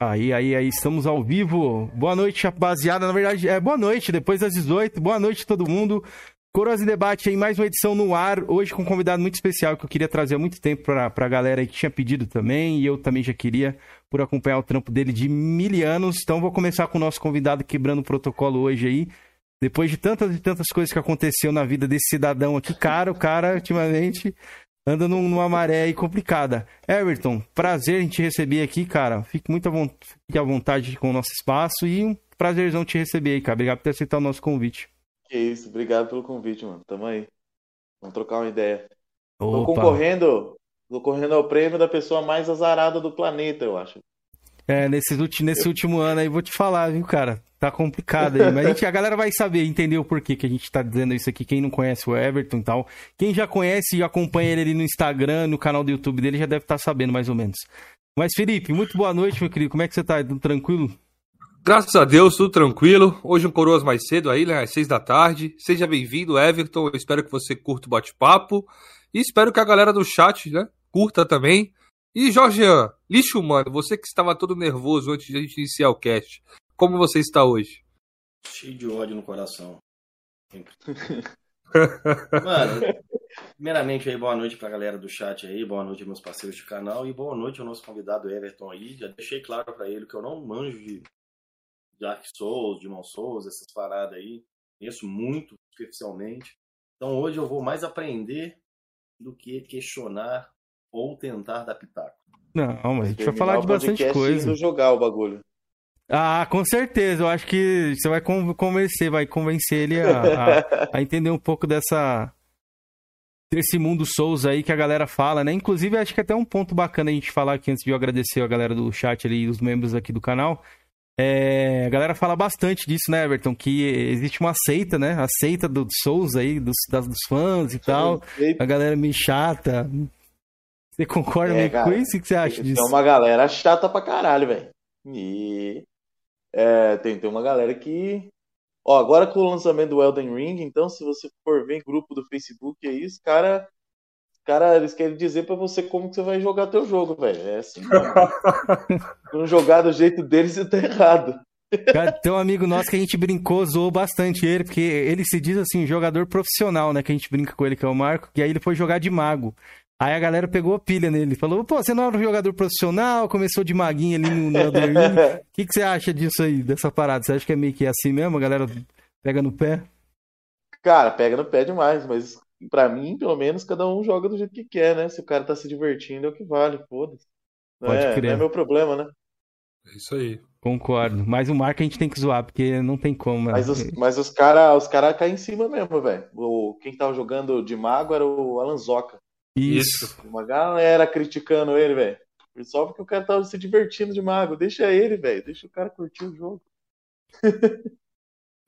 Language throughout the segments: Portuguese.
Aí, aí, aí, estamos ao vivo. Boa noite, rapaziada. Na verdade, é boa noite, depois das 18. Boa noite, todo mundo. Coroas e Debate aí, mais uma edição no ar. Hoje com um convidado muito especial que eu queria trazer há muito tempo pra, pra galera aí que tinha pedido também. E eu também já queria, por acompanhar o trampo dele de mil anos. Então, vou começar com o nosso convidado quebrando o protocolo hoje aí. Depois de tantas e tantas coisas que aconteceu na vida desse cidadão aqui, cara, o cara, ultimamente, anda numa maré aí complicada. Everton, prazer em te receber aqui, cara. Fique muito à vontade com o nosso espaço e um prazerzão te receber aí, cara. Obrigado por ter aceitado o nosso convite. Que isso, obrigado pelo convite, mano. Tamo aí. Vamos trocar uma ideia. Opa. Tô concorrendo, tô concorrendo ao prêmio da pessoa mais azarada do planeta, eu acho. É, nesse, nesse último ano aí, vou te falar, viu, cara? Tá complicado aí. Mas a, gente, a galera vai saber, entender o porquê que a gente tá dizendo isso aqui. Quem não conhece o Everton e tal. Quem já conhece e acompanha ele ali no Instagram, no canal do YouTube dele, já deve estar tá sabendo mais ou menos. Mas, Felipe, muito boa noite, meu querido. Como é que você tá? Tudo tranquilo? Graças a Deus, tudo tranquilo. Hoje um Coroas mais cedo aí, né? Às seis da tarde. Seja bem-vindo, Everton. Eu espero que você curta o bate-papo. E espero que a galera do chat, né, curta também. E, Jorgean, lixo humano, você que estava todo nervoso antes de a gente iniciar o cast. Como você está hoje? Cheio de ódio no coração. Mano, primeiramente aí, boa noite pra galera do chat aí, boa noite meus parceiros de canal e boa noite ao nosso convidado Everton aí. Já deixei claro para ele que eu não manjo de Dark Souls, Demon Souls, essas paradas aí. Conheço muito superficialmente. Então hoje eu vou mais aprender do que questionar ou tentar dar pitaco. Não, mas a gente vai falar de bastante coisa. jogar o bagulho. Ah, com certeza. Eu acho que você vai convencer, vai convencer ele a, a, a entender um pouco dessa desse mundo Souls aí que a galera fala, né? Inclusive, acho que é até um ponto bacana a gente falar aqui antes de eu agradecer a galera do chat ali e os membros aqui do canal. É, a galera fala bastante disso, né, Everton? Que existe uma seita, né? A seita do Souls aí, dos, das, dos fãs e tal. A galera meio chata. Você concorda é, com isso? O que você acha disso? É uma galera chata pra caralho, velho. E é, tem, tem uma galera que. Ó, agora com o lançamento do Elden Ring, então, se você for ver em grupo do Facebook aí, os cara, cara, eles querem dizer para você como que você vai jogar teu jogo, velho. É assim, não jogar do jeito deles, você tá errado. Cara, tem um amigo nosso que a gente brincou, zoou bastante ele, porque ele se diz assim, jogador profissional, né? Que a gente brinca com ele, que é o Marco, e aí ele foi jogar de mago. Aí a galera pegou a pilha nele. Falou, pô, você não era um jogador profissional, começou de maguinha ali no, no O que, que você acha disso aí, dessa parada? Você acha que é meio que assim mesmo? A galera pega no pé? Cara, pega no pé demais, mas para mim, pelo menos, cada um joga do jeito que quer, né? Se o cara tá se divertindo, é o que vale, foda-se. Não, Pode é, crer. não é meu problema, né? É isso aí. Concordo. Mas o Marco a gente tem que zoar, porque não tem como. Né? Mas os, mas os caras os cara caem em cima mesmo, velho. Quem tava jogando de mago era o Alanzoca. Isso. Uma galera criticando ele, velho. Só porque o cara tava se divertindo de mago. Deixa ele, velho. Deixa o cara curtir o jogo.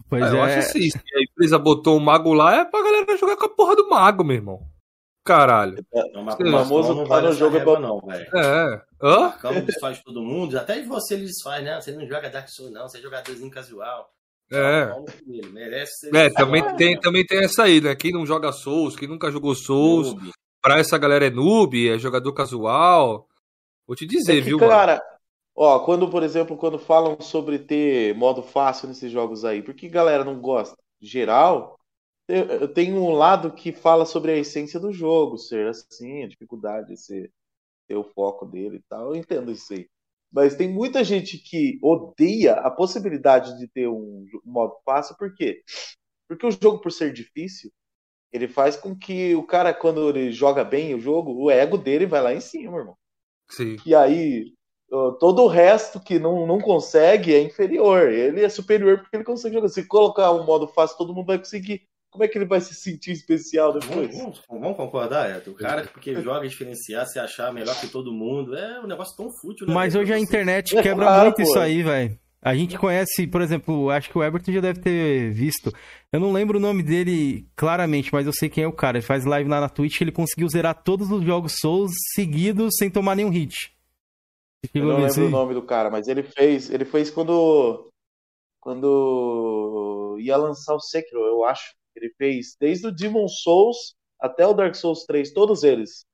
Pois é, eu acho assim, se a empresa botou o mago lá, é pra galera jogar com a porra do mago, meu irmão. Caralho. É, o famoso não tá no jogo é não, velho. É. Hã? O Cão desfaz todo mundo. Até você ele desfaz, né? Você não joga Dark Souls, não. Você é jogadorzinho casual. É. Merece é, também tem, também tem essa aí, né? Quem não joga Souls, quem nunca jogou Souls, Noob pra essa galera é noob, é jogador casual. Vou te dizer, é que, viu, cara, mano? Ó, quando, por exemplo, quando falam sobre ter modo fácil nesses jogos aí, por que galera não gosta? Geral, eu tenho um lado que fala sobre a essência do jogo, ser assim, a dificuldade de ser, ter o foco dele e tal. Eu entendo isso aí. Mas tem muita gente que odeia a possibilidade de ter um modo fácil, por quê? Porque o jogo, por ser difícil, ele faz com que o cara, quando ele joga bem o jogo, o ego dele vai lá em cima, irmão. Sim. E aí, todo o resto que não, não consegue é inferior. Ele é superior porque ele consegue jogar. Se colocar um modo fácil, todo mundo vai conseguir. Como é que ele vai se sentir especial depois? Vamos, vamos, vamos concordar, é. O cara que joga diferenciar, se achar melhor que todo mundo, é um negócio tão fútil. Né? Mas hoje a internet quebra é, muito isso aí, velho. A gente conhece, por exemplo, acho que o Everton já deve ter visto. Eu não lembro o nome dele claramente, mas eu sei quem é o cara. Ele faz live lá na Twitch, ele conseguiu zerar todos os jogos Souls seguidos sem tomar nenhum hit. Eu não lembro o nome do cara, mas ele fez, ele fez quando quando ia lançar o Sekiro, eu acho. Ele fez desde o Demon Souls até o Dark Souls 3, todos eles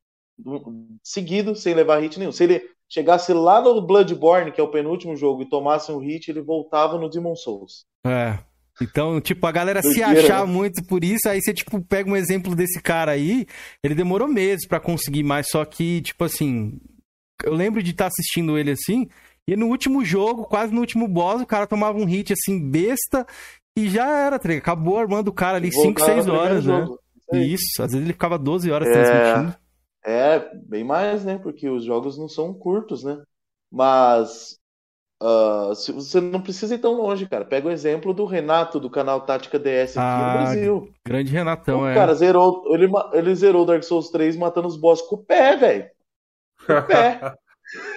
seguidos, sem levar hit nenhum. Se ele chegasse lá no Bloodborne, que é o penúltimo jogo, e tomasse um hit, ele voltava no Demon Souls. É. Então, tipo, a galera se achar né? muito por isso, aí você, tipo, pega um exemplo desse cara aí, ele demorou meses para conseguir mais, só que, tipo assim, eu lembro de estar tá assistindo ele assim, e no último jogo, quase no último boss, o cara tomava um hit assim, besta, e já era, tá acabou armando o cara ali 5, 6 horas, né? Jogo. Isso, às vezes ele ficava 12 horas é... transmitindo. É, bem mais, né? Porque os jogos não são curtos, né? Mas uh, você não precisa ir tão longe, cara. Pega o exemplo do Renato, do canal Tática DS aqui ah, no Brasil. Grande Renatão, o é. O cara zerou, ele, ele zerou Dark Souls 3 matando os boss com o pé, velho. Com o pé.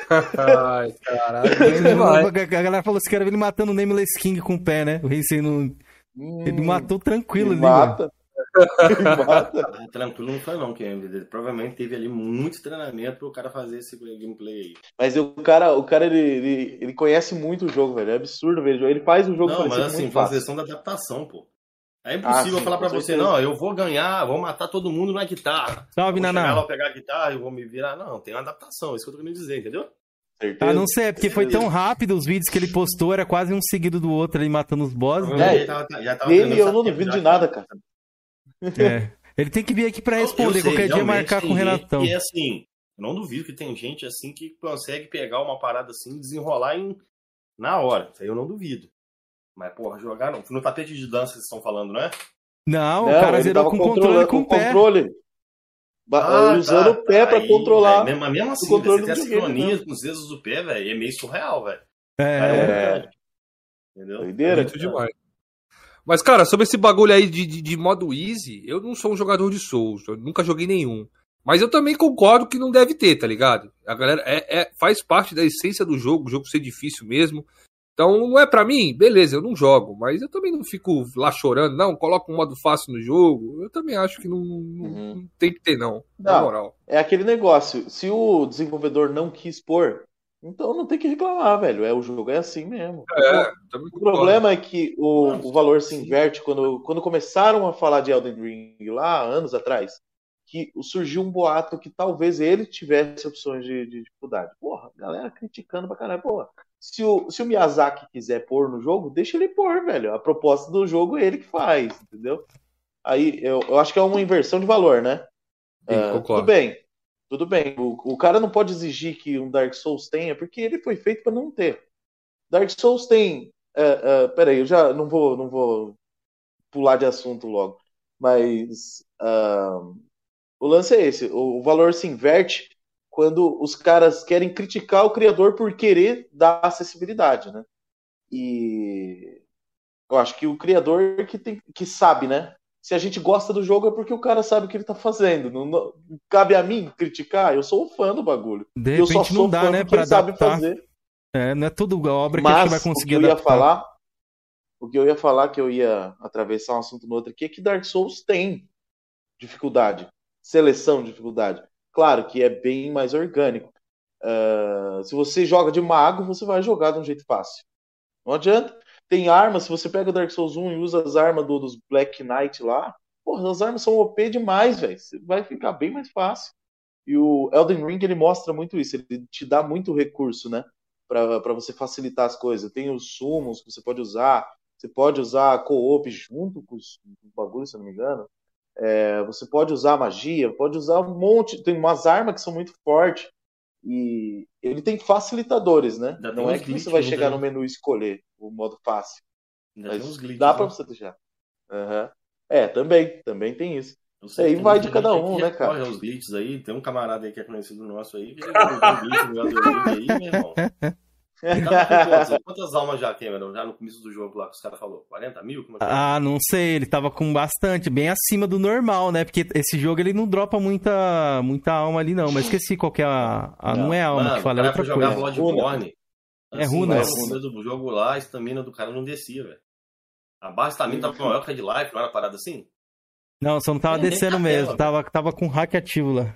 Ai, caralho. a galera falou assim: quero ver ele matando o Nameless King com o pé, né? O Rei não. Hum, ele matou tranquilo ali. Mata. Mano. Ah, tranquilo não foi não, que ele provavelmente teve ali muito treinamento pro cara fazer esse gameplay aí. Mas o cara, o cara ele, ele, ele conhece muito o jogo, velho. É absurdo, velho. Ele faz o jogo Não, mas assim, faz questão da adaptação, pô. É impossível ah, sim, falar pra você, não, eu vou ganhar, vou matar todo mundo na guitarra. Salve, Naná. Vou pegar a guitarra e vou me virar. Não, tem uma adaptação, é isso que eu tô querendo dizer, entendeu? Certeza. Ah, não sei, é porque foi tão rápido os vídeos que ele postou, era quase um seguido do outro, ele matando os bosses. É, já tava, já tava ele eu não duvido de nada, cara. É. Ele tem que vir aqui para responder, sei, qualquer dia marcar com o Renatão. E assim, eu não duvido que tem gente assim que consegue pegar uma parada assim desenrolar em... na hora. Isso aí eu não duvido. Mas, porra, jogar no, no tapete de dança vocês estão falando, não é? Não, não o cara zerou com controle com o pé. Controle. Ah, usando tá, o pé tá, pra controlar. Véio, mesmo, mesmo assim, o controle você tem a sincronia com os dedos do pé, velho, é meio surreal, velho. É. é. Entendeu? Doideira. É muito demais. Mas, cara, sobre esse bagulho aí de, de, de, modo easy, eu não sou um jogador de Souls, eu nunca joguei nenhum. Mas eu também concordo que não deve ter, tá ligado? A galera é, é faz parte da essência do jogo, o jogo ser difícil mesmo. Então, não é para mim, beleza, eu não jogo, mas eu também não fico lá chorando, não, coloca um modo fácil no jogo. Eu também acho que não, uhum. não tem que ter, não, não, na moral. É aquele negócio, se o desenvolvedor não quis pôr, então não tem que reclamar, velho. É, o jogo é assim mesmo. É, o problema é que o, o valor se inverte quando, quando começaram a falar de Elden Ring lá, anos atrás, que surgiu um boato que talvez ele tivesse opções de, de dificuldade. Porra, galera criticando pra caralho. Porra, se o, se o Miyazaki quiser pôr no jogo, deixa ele pôr, velho. A proposta do jogo é ele que faz, entendeu? Aí eu, eu acho que é uma inversão de valor, né? Sim, uh, tudo bem. Tudo bem, o, o cara não pode exigir que um Dark Souls tenha, porque ele foi feito para não ter. Dark Souls tem. Uh, uh, peraí, eu já não vou, não vou pular de assunto logo. Mas uh, o lance é esse: o, o valor se inverte quando os caras querem criticar o criador por querer dar acessibilidade, né? E eu acho que o criador que tem que sabe, né? Se a gente gosta do jogo é porque o cara sabe o que ele tá fazendo. Não, não cabe a mim criticar, eu sou um fã do bagulho. De repente eu só não dá, né, para sabe fazer. É, não é toda a obra Mas, que a gente vai conseguir o que eu adaptar. ia falar, o que eu ia falar que eu ia atravessar um assunto no outro aqui é que Dark Souls tem dificuldade, seleção de dificuldade. Claro que é bem mais orgânico. Uh, se você joga de mago, você vai jogar de um jeito fácil. Não adianta. Tem armas, se você pega o Dark Souls 1 e usa as armas do, dos Black Knight lá, porra, as armas são OP demais, velho. Vai ficar bem mais fácil. E o Elden Ring ele mostra muito isso, ele te dá muito recurso, né? para você facilitar as coisas. Tem os sumos que você pode usar, você pode usar co-op junto com os, bagulhos, se eu não me engano. É, você pode usar magia, pode usar um monte. Tem umas armas que são muito fortes. E ele tem facilitadores, né? Ainda não é que você vai chegar no menu e escolher o modo fácil. Ainda mas glitches, dá para né? você deixar. Uhum. É, também, também tem isso. Isso aí vai de cada um, né, cara? os glitches aí, tem um camarada aí que é conhecido nosso aí, que um glitch no aí, meu irmão. Quantas, quantas, almas já tem, mano? Já no começo do jogo lá que os caras falaram? 40 mil? É ah, não sei. Ele tava com bastante, bem acima do normal, né? Porque esse jogo ele não dropa muita, muita alma ali, não. Mas esqueci qual que é a. a não. não. é alma mano, que fala, é outra coisa. Bloodborne, é assim, runas. No do jogo lá, a estamina do cara não descia, velho. A baixa estamina tava maior que a de life, não era parada assim? Não, só não tava é, descendo mesmo. Tava, tava com hack ativo lá.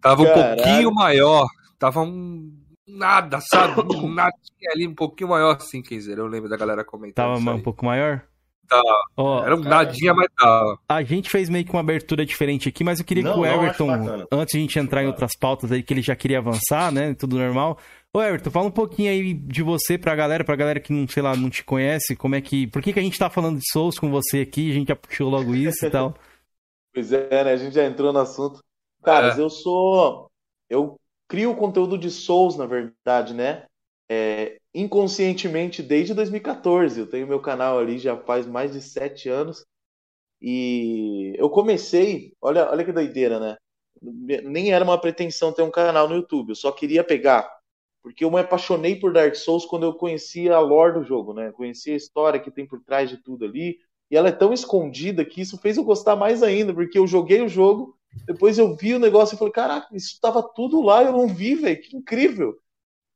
Tava um Caralho. pouquinho maior. Tava um nada, sabe? nada ali um pouquinho maior assim, dizer, eu lembro da galera comentando. Tava um pouco maior? Tá. Ó, Era um nadinha, mas tá. A gente fez meio que uma abertura diferente aqui, mas eu queria não, que o Everton, antes de a gente entrar em outras pautas aí, que ele já queria avançar, né? Tudo normal. Ô, Everton, fala um pouquinho aí de você pra galera, pra galera que não, sei lá, não te conhece, como é que. Por que, que a gente tá falando de Souls com você aqui? A gente já puxou logo isso e tal. pois é, né? A gente já entrou no assunto. Caras, é. eu sou. Eu crio conteúdo de Souls, na verdade, né? É, inconscientemente desde 2014. Eu tenho meu canal ali já faz mais de sete anos. E eu comecei, olha, olha que doideira, né? Nem era uma pretensão ter um canal no YouTube, eu só queria pegar. Porque eu me apaixonei por Dark Souls quando eu conhecia a lore do jogo, né? Conhecia a história que tem por trás de tudo ali. E ela é tão escondida que isso fez eu gostar mais ainda, porque eu joguei o jogo, depois eu vi o negócio e falei, caraca, isso estava tudo lá, eu não vi, velho, que incrível.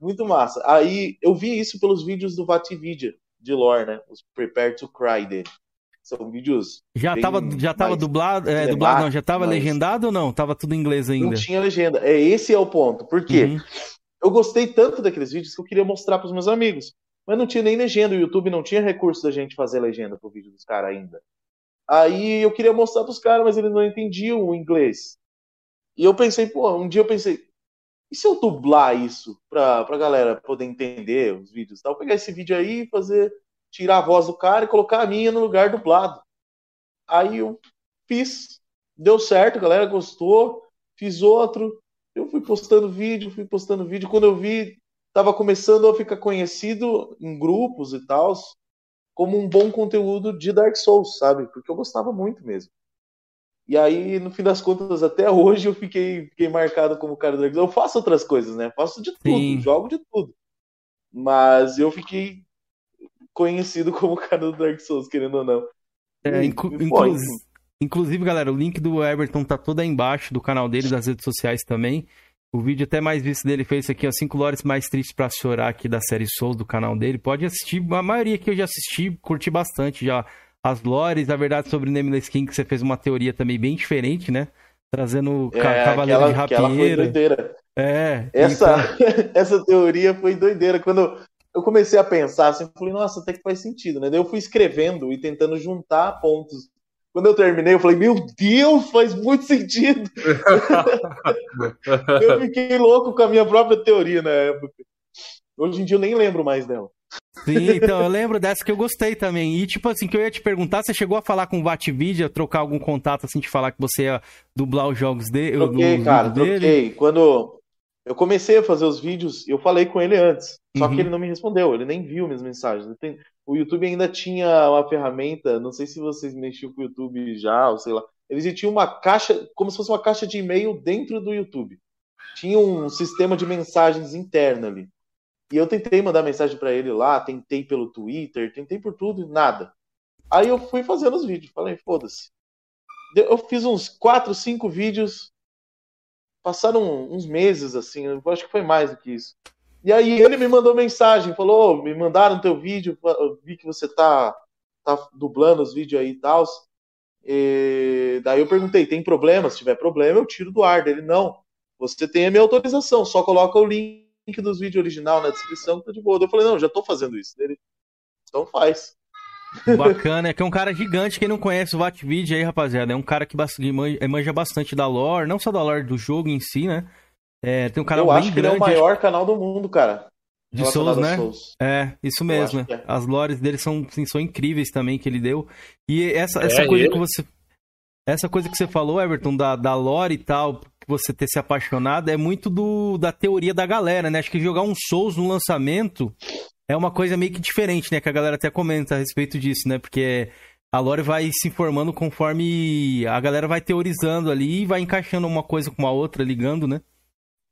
Muito massa. Aí eu vi isso pelos vídeos do Vatividia de lore, né? Os Prepare to Cry dele. São vídeos. Já tava, já tava dublado, é, dublado, não, já tava mas... legendado ou não? Tava tudo em inglês ainda? Não tinha legenda. É, esse é o ponto. Por quê? Uhum. Eu gostei tanto daqueles vídeos que eu queria mostrar para os meus amigos. Mas não tinha nem legenda. O YouTube não tinha recurso da gente fazer legenda pro vídeo dos caras ainda. Aí eu queria mostrar pros caras, mas eles não entendiam o inglês. E eu pensei, pô, um dia eu pensei, e se eu dublar isso pra, pra galera poder entender os vídeos? Tá? Eu pegar esse vídeo aí fazer, tirar a voz do cara e colocar a minha no lugar dublado. Aí eu fiz, deu certo, a galera gostou, fiz outro. Eu fui postando vídeo, fui postando vídeo. Quando eu vi, tava começando a ficar conhecido em grupos e tal, como um bom conteúdo de Dark Souls, sabe? Porque eu gostava muito mesmo. E aí, no fim das contas, até hoje eu fiquei, fiquei marcado como cara do Dark Souls. Eu faço outras coisas, né? Faço de tudo, Sim. jogo de tudo. Mas eu fiquei conhecido como cara do Dark Souls, querendo ou não. É, inclu inclusive, inclusive, galera, o link do Everton tá todo aí embaixo do canal dele, das redes sociais também. O vídeo até mais visto dele esse aqui, ó, 5 lores mais tristes para chorar aqui da série Souls do canal dele. Pode assistir, a maioria que eu já assisti, curti bastante já as lores, a verdade sobre Nameless King, que você fez uma teoria também bem diferente, né? Trazendo é, Cavaleiro aquela, de Rapieira. foi doideira. É. Essa, então... essa teoria foi doideira. Quando eu comecei a pensar assim, eu falei, nossa, até que faz sentido, né? Daí eu fui escrevendo e tentando juntar pontos. Quando eu terminei, eu falei, meu Deus, faz muito sentido. eu fiquei louco com a minha própria teoria na época. Hoje em dia eu nem lembro mais dela. Sim, então eu lembro dessa que eu gostei também. E tipo assim, que eu ia te perguntar, você chegou a falar com o Vatvidia, trocar algum contato assim, de falar que você ia dublar os jogos dele? Troquei, cara, dele? troquei. Quando eu comecei a fazer os vídeos, eu falei com ele antes. Só uhum. que ele não me respondeu, ele nem viu minhas mensagens. O YouTube ainda tinha uma ferramenta, não sei se vocês mexiam com o YouTube já, ou sei lá. Eles tinham uma caixa, como se fosse uma caixa de e-mail dentro do YouTube. Tinha um sistema de mensagens interna ali. E eu tentei mandar mensagem para ele lá, tentei pelo Twitter, tentei por tudo, nada. Aí eu fui fazendo os vídeos, falei, foda-se. Eu fiz uns 4, 5 vídeos, passaram uns meses assim, eu acho que foi mais do que isso. E aí ele me mandou mensagem, falou, oh, me mandaram teu vídeo, eu vi que você tá, tá dublando os vídeos aí e tal. Daí eu perguntei, tem problema? Se tiver problema, eu tiro do ar. Dele, não, você tem a minha autorização, só coloca o link dos vídeos original na descrição, tá de boa. Eu falei, não, já tô fazendo isso. Ele, então faz. Bacana, é que é um cara gigante, quem não conhece o Vatvid aí, rapaziada, é um cara que manja bastante da lore, não só da lore do jogo em si, né? É, tem um canal Eu acho que grande, ele é o maior canal do mundo, cara. De Souls, né? Souls. É, isso mesmo. É. As lores dele são, assim, são incríveis também que ele deu. E essa, essa é, coisa ele? que você. Essa coisa que você falou, Everton, da, da lore e tal, você ter se apaixonado é muito do, da teoria da galera, né? Acho que jogar um Souls no lançamento é uma coisa meio que diferente, né? Que a galera até comenta a respeito disso, né? Porque a lore vai se informando conforme a galera vai teorizando ali e vai encaixando uma coisa com a outra, ligando, né?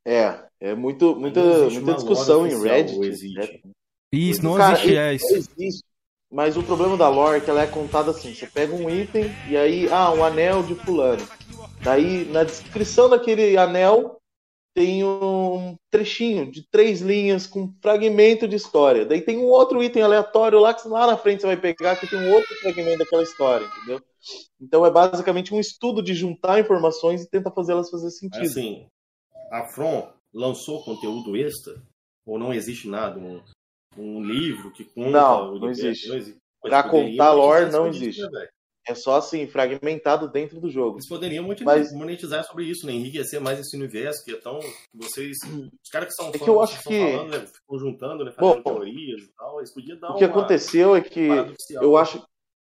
É, é muito, muita, muita discussão em Reddit. Né? Isso, não Cara, existe, é isso. Existe. Mas o problema da lore é que ela é contada assim: você pega um item e aí, ah, um anel de fulano. Daí, na descrição daquele anel, tem um trechinho de três linhas com fragmento de história. Daí tem um outro item aleatório lá que lá na frente você vai pegar que tem um outro fragmento daquela história, entendeu? Então é basicamente um estudo de juntar informações e tentar fazê-las fazer sentido. Assim, a From lançou conteúdo extra? Ou não existe nada? Um, um livro que conta não, o não existe. não existe. Pra contar lore não existe. Né, é só assim, fragmentado dentro do jogo. Eles poderiam monetizar, Mas... monetizar sobre isso, né? Enriquecer mais esse universo, que é tão. Vocês. Os caras que são é que eu acho que... falando, né? Ficam juntando, né? Fazendo Bom, teorias e tal. Eles podiam dar O que uma... aconteceu é que eu acho,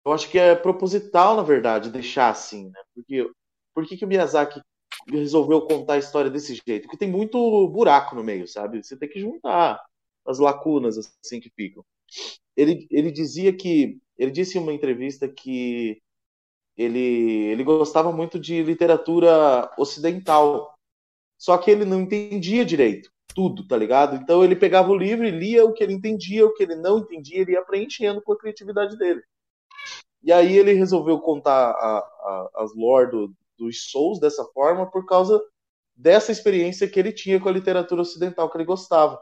eu acho que é proposital, na verdade, deixar assim, né? Porque por que, que o Miyazaki resolveu contar a história desse jeito? Porque tem muito buraco no meio, sabe? Você tem que juntar as lacunas assim que ficam. Ele, ele dizia que ele disse em uma entrevista que ele, ele gostava muito de literatura ocidental, só que ele não entendia direito tudo, tá ligado? Então ele pegava o livro e lia o que ele entendia, o que ele não entendia, ele ia preenchendo com a criatividade dele. E aí ele resolveu contar a, a, as lore do, dos Souls dessa forma por causa dessa experiência que ele tinha com a literatura ocidental que ele gostava.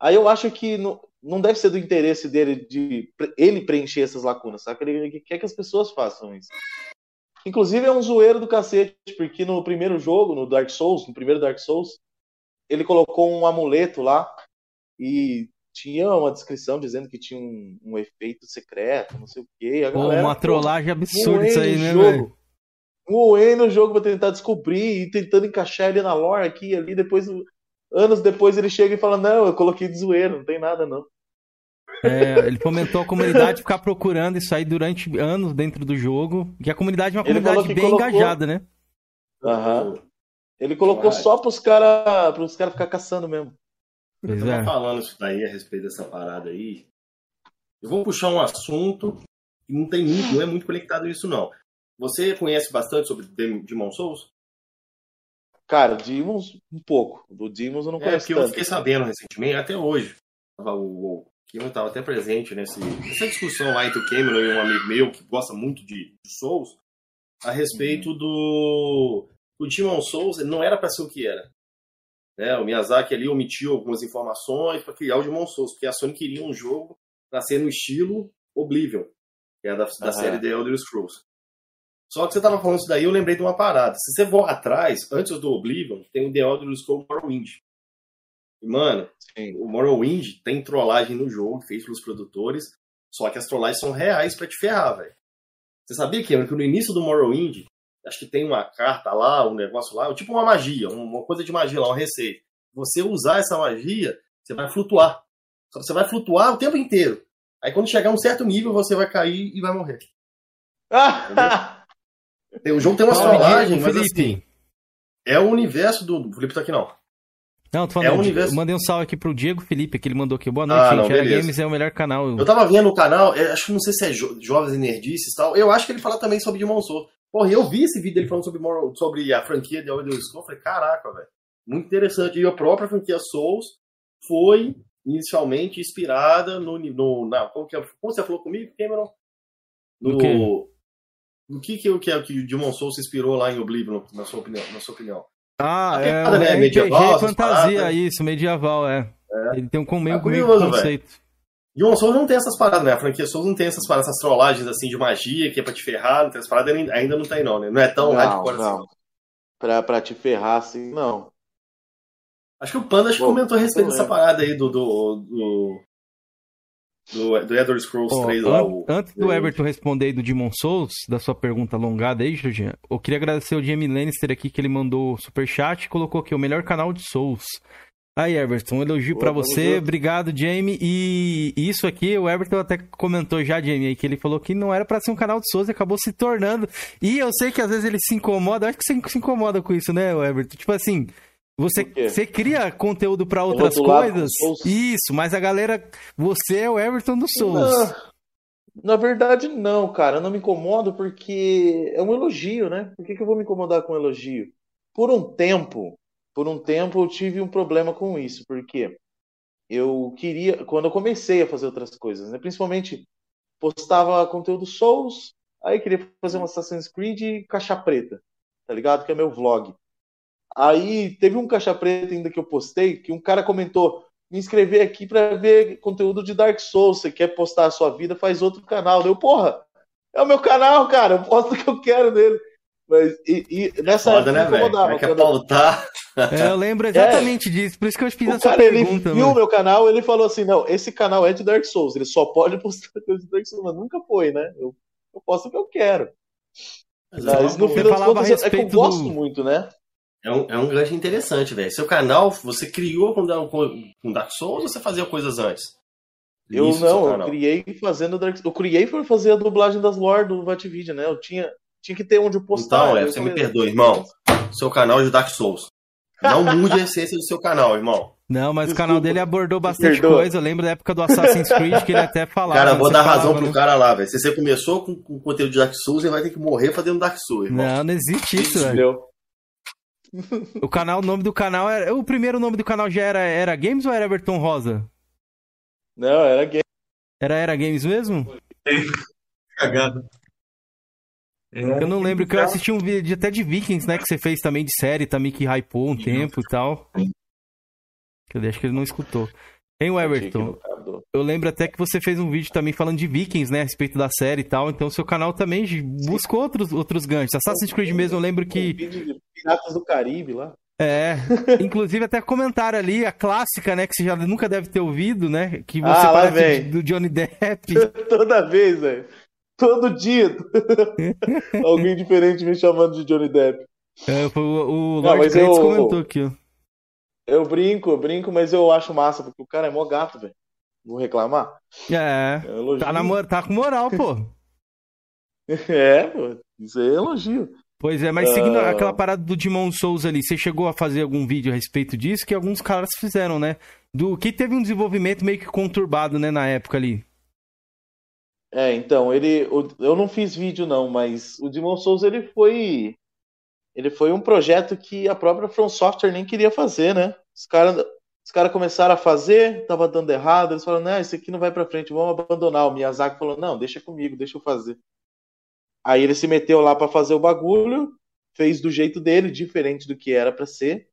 Aí eu acho que no, não deve ser do interesse dele de ele preencher essas lacunas, sabe? Ele quer que as pessoas façam isso. Inclusive é um zoeiro do cacete, porque no primeiro jogo, no Dark Souls, no primeiro Dark Souls, ele colocou um amuleto lá e tinha uma descrição dizendo que tinha um, um efeito secreto, não sei o quê. A galera, uma trollagem absurda isso aí, né, velho? O jogo pra tentar descobrir e tentando encaixar ele na lore aqui e ali, depois Anos depois ele chega e fala: Não, eu coloquei de zoeira, não tem nada não. É, ele fomentou a comunidade ficar procurando isso aí durante anos dentro do jogo. Que a comunidade é uma comunidade bem colocou... engajada, né? Aham. Ele colocou só pros caras pros cara ficar caçando mesmo. Pois é. falando isso daí a respeito dessa parada aí. Eu vou puxar um assunto que não tem muito, não é muito conectado isso não. Você conhece bastante sobre Demon Souls? Cara, Demons, um pouco. Do Demons eu não é, conheço. É, que eu fiquei sabendo recentemente, até hoje. O, o Cameron estava até presente nesse, nessa discussão lá entre o Cameron e um amigo meu que gosta muito de, de Souls a respeito uhum. do. O Demon Souls não era para ser o que era. Né? O Miyazaki ali omitiu algumas informações para criar o Demon Souls, porque a Sony queria um jogo para ser no estilo Oblivion, que é da, da série The Elder Scrolls. Só que você tava falando isso daí, eu lembrei de uma parada. Se você for atrás, antes do Oblivion, tem o The Elder Scrolls Morrowind. E, mano, Sim. o Morrowind tem trollagem no jogo, feito pelos produtores, só que as trollagens são reais para te ferrar, velho. Você sabia, que no início do Morrowind, acho que tem uma carta lá, um negócio lá, tipo uma magia, uma coisa de magia lá, um receito. Você usar essa magia, você vai flutuar. Você vai flutuar o tempo inteiro. Aí quando chegar a um certo nível, você vai cair e vai morrer. O jogo tem uma trollagem, mas assim, é o universo do. O Felipe tá aqui não. Não, tô falando, é universo... eu mandei um salve aqui pro Diego Felipe, que ele mandou aqui. Boa noite, ah, gente. Não, Games é o melhor canal. Eu tava vendo o canal, acho que não sei se é jo Jovens e Nerdices e tal. Eu acho que ele fala também sobre Demon Souls. Porra, eu vi esse vídeo dele falando sobre, sobre a franquia de Elder Scrolls. Eu falei, caraca, velho. Muito interessante. E a própria franquia Souls foi inicialmente inspirada no. no na, como, que, é, como você falou comigo, Cameron? No, o que, que, é, que, é, que o Demon Souls se inspirou lá em Oblivion, na sua opinião? Na sua opinião? Ah, é, é, né? medieval, fantasia, isso, medieval, é. é. Ele tem um meio, é meio conceito. Véio. Demon Souls não tem essas paradas, né? A franquia Souls não tem essas paradas, essas trollagens assim de magia, que é pra te ferrar, não tem essas paradas, ainda não tem não, né? Não é tão não, hardcore não. assim. Pra, pra te ferrar assim, não. Acho que o Panda acho que comentou a respeito dessa parada aí do, do, do, do, do Elder Scrolls oh, 3 lá. o... Antes do Everton responder aí do Demon Souls, da sua pergunta alongada aí, Jorginho, eu queria agradecer o Jamie Lannister aqui, que ele mandou super chat e colocou aqui o melhor canal de Souls. Aí, Everton, um elogio para você. Obrigado, Jamie. E isso aqui, o Everton até comentou já, Jamie, aí, que ele falou que não era para ser um canal de Souls e acabou se tornando. E eu sei que às vezes ele se incomoda, acho que você se incomoda com isso, né, Everton? Tipo assim, você, você cria conteúdo para outras coisas? Isso, mas a galera. Você é o Everton do Souls. Não, na verdade, não, cara. Eu não me incomodo porque é um elogio, né? Por que, que eu vou me incomodar com um elogio? Por um tempo, por um tempo eu tive um problema com isso, porque eu queria, quando eu comecei a fazer outras coisas, né? Principalmente postava conteúdo Souls, aí queria fazer um Assassin's Creed caixa preta, tá ligado? Que é meu vlog. Aí teve um caixa preta ainda que eu postei, que um cara comentou: me inscrever aqui para ver conteúdo de Dark Souls. Você quer postar a sua vida, faz outro canal. Eu, porra, é o meu canal, cara, eu posto o que eu quero nele. Mas e, e nessa Foda, né, época velho? incomodava. Como é que é pautar? É, eu lembro exatamente disso, por isso que eu fiz O essa cara, ele pergunta. viu o mano. meu canal, ele falou assim, não, esse canal é de Dark Souls, ele só pode postar coisa de Dark Souls, mas nunca foi, né? Eu, eu posto o que eu quero. Mas Mas no fim das contas, é que eu gosto do- muito, né? É um, é um gancho interessante, velho. Seu canal, você criou com, com, com Dark Souls ou você fazia coisas antes? Eu seu não, eu criei fazendo Dark Eu criei por fazer a dublagem das lore do Vatvidia, né? Eu tinha, tinha que ter onde eu postar. Então, né? é, você me perdoa, irmão. Seu canal é de Dark Souls. Não mude a essência do seu canal, irmão. Não, mas o Desculpa. canal dele abordou bastante Perdoa. coisa. Eu lembro da época do Assassin's Creed que ele até falava. Cara, vou dar falava, razão pro né? cara lá, velho. Se você começou com, com conteúdo de Dark Souls, você vai ter que morrer fazendo Dark Souls, irmão. Não, não existe isso, velho. O canal, o nome do canal era. O primeiro nome do canal já era, era Games ou era Everton Rosa? Não, era gay. Era Era Games mesmo? Cagado. Eu não lembro que eu assisti um vídeo até de Vikings, né? Que você fez também de série, também que hypou um tempo e tal. Que eu acho que ele não escutou. Hein, Everton? Eu lembro até que você fez um vídeo também falando de Vikings, né? A respeito da série e tal. Então seu canal também buscou outros, outros ganchos. Assassin's Creed mesmo, eu lembro Um que. vídeo de Piratas do Caribe lá. É. Inclusive até comentaram ali, a clássica, né? Que você já nunca deve ter ouvido, né? Que você Ah, parece vem. do Johnny Depp. Toda vez, velho. Todo dia. Alguém diferente me chamando de Johnny Depp. É, foi o, o Lord eu- comentou aqui, ó. Eu brinco, eu brinco, mas eu acho massa, porque o cara é mó gato, velho. Vou reclamar? É. Tá, na, tá com moral, pô. É, pô. Isso aí é elogio. Pois é, mas seguindo Ah. aquela parada do Demon Souls ali, você chegou a fazer algum vídeo a respeito disso que alguns caras fizeram, né? Do que teve um desenvolvimento meio que conturbado, né, na época ali. É, então, ele. Eu não fiz vídeo, não, mas o Demon Souls ele foi. Ele foi um projeto que a própria From Software nem queria fazer, né? Os caras os cara começaram a fazer, tava dando errado, eles falaram, não, isso aqui não vai pra frente, vamos abandonar. O Miyazaki falou, não, deixa comigo, deixa eu fazer. Aí ele se meteu lá pra fazer o bagulho, fez do jeito dele, diferente do que era pra ser.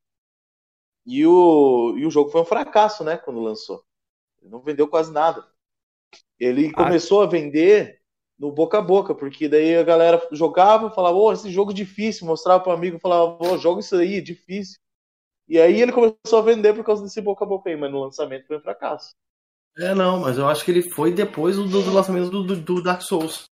E o, e o jogo foi um fracasso, né, quando lançou. Ele não vendeu quase nada. Ele Ah. começou a vender no boca a boca, porque daí a galera jogava, falava, ô, esse jogo é difícil, mostrava pro amigo, falava, ô, joga isso aí, é difícil. E aí ele começou a vender por causa desse boca a boca aí, mas no lançamento foi um fracasso. É, não, mas eu acho que ele foi depois do, do lançamento do, do, do Dark Souls.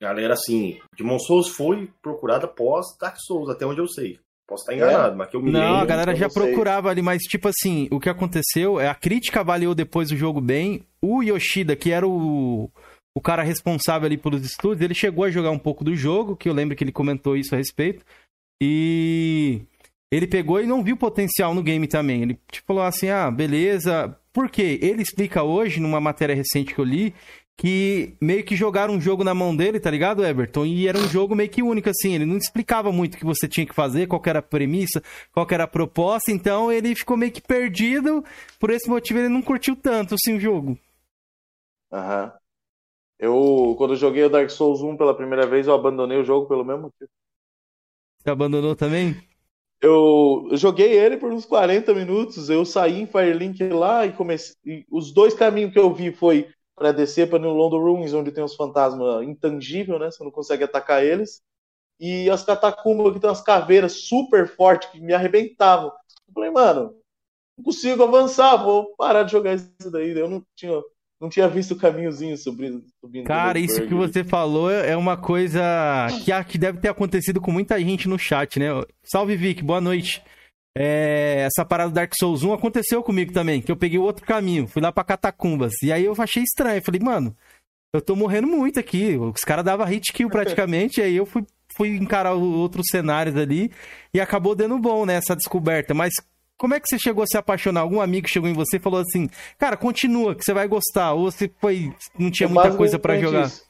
Galera, assim, Demon Souls foi procurada pós Dark Souls, até onde eu sei. Posso estar enganado, mas que eu me Não, a galera já procurava ali, mas tipo assim, o que aconteceu é a crítica avaliou depois o jogo bem. O Yoshida, que era o, o cara responsável ali pelos estúdios, ele chegou a jogar um pouco do jogo, que eu lembro que ele comentou isso a respeito. E ele pegou e não viu potencial no game também. Ele tipo, falou assim: ah, beleza. Por quê? Ele explica hoje, numa matéria recente que eu li, que meio que jogaram um jogo na mão dele, tá ligado, Everton? E era um jogo meio que único, assim. Ele não explicava muito o que você tinha que fazer, qual que era a premissa, qual que era a proposta. Então ele ficou meio que perdido. Por esse motivo ele não curtiu tanto, assim, o jogo. Aham. Eu, quando eu joguei o Dark Souls 1 pela primeira vez, eu abandonei o jogo pelo mesmo motivo. Você abandonou também? Eu, eu joguei ele por uns 40 minutos, eu saí em Firelink lá e comecei. e os dois caminhos que eu vi foi para descer para New London Ruins, onde tem os fantasmas intangíveis, né? Você não consegue atacar eles. E as catacumbas que tem umas caveiras super fortes que me arrebentavam. Eu falei, mano, não consigo avançar, vou parar de jogar isso daí. Eu não tinha, não tinha visto o caminhozinho subindo. subindo Cara, isso que Burger. você falou é uma coisa que, que deve ter acontecido com muita gente no chat, né? Salve, Vic, boa noite. É, essa parada do Dark Souls 1 aconteceu comigo também, que eu peguei o outro caminho, fui lá pra Catacumbas. E aí eu achei estranho, falei, mano, eu tô morrendo muito aqui. Os caras davam hit kill praticamente, e aí eu fui, fui encarar o- outros cenários ali e acabou dando bom, né, essa descoberta. Mas como é que você chegou a se apaixonar? Algum amigo chegou em você e falou assim, cara, continua, que você vai gostar. Ou você foi, não tinha É muita coisa pra basicamente jogar? isso.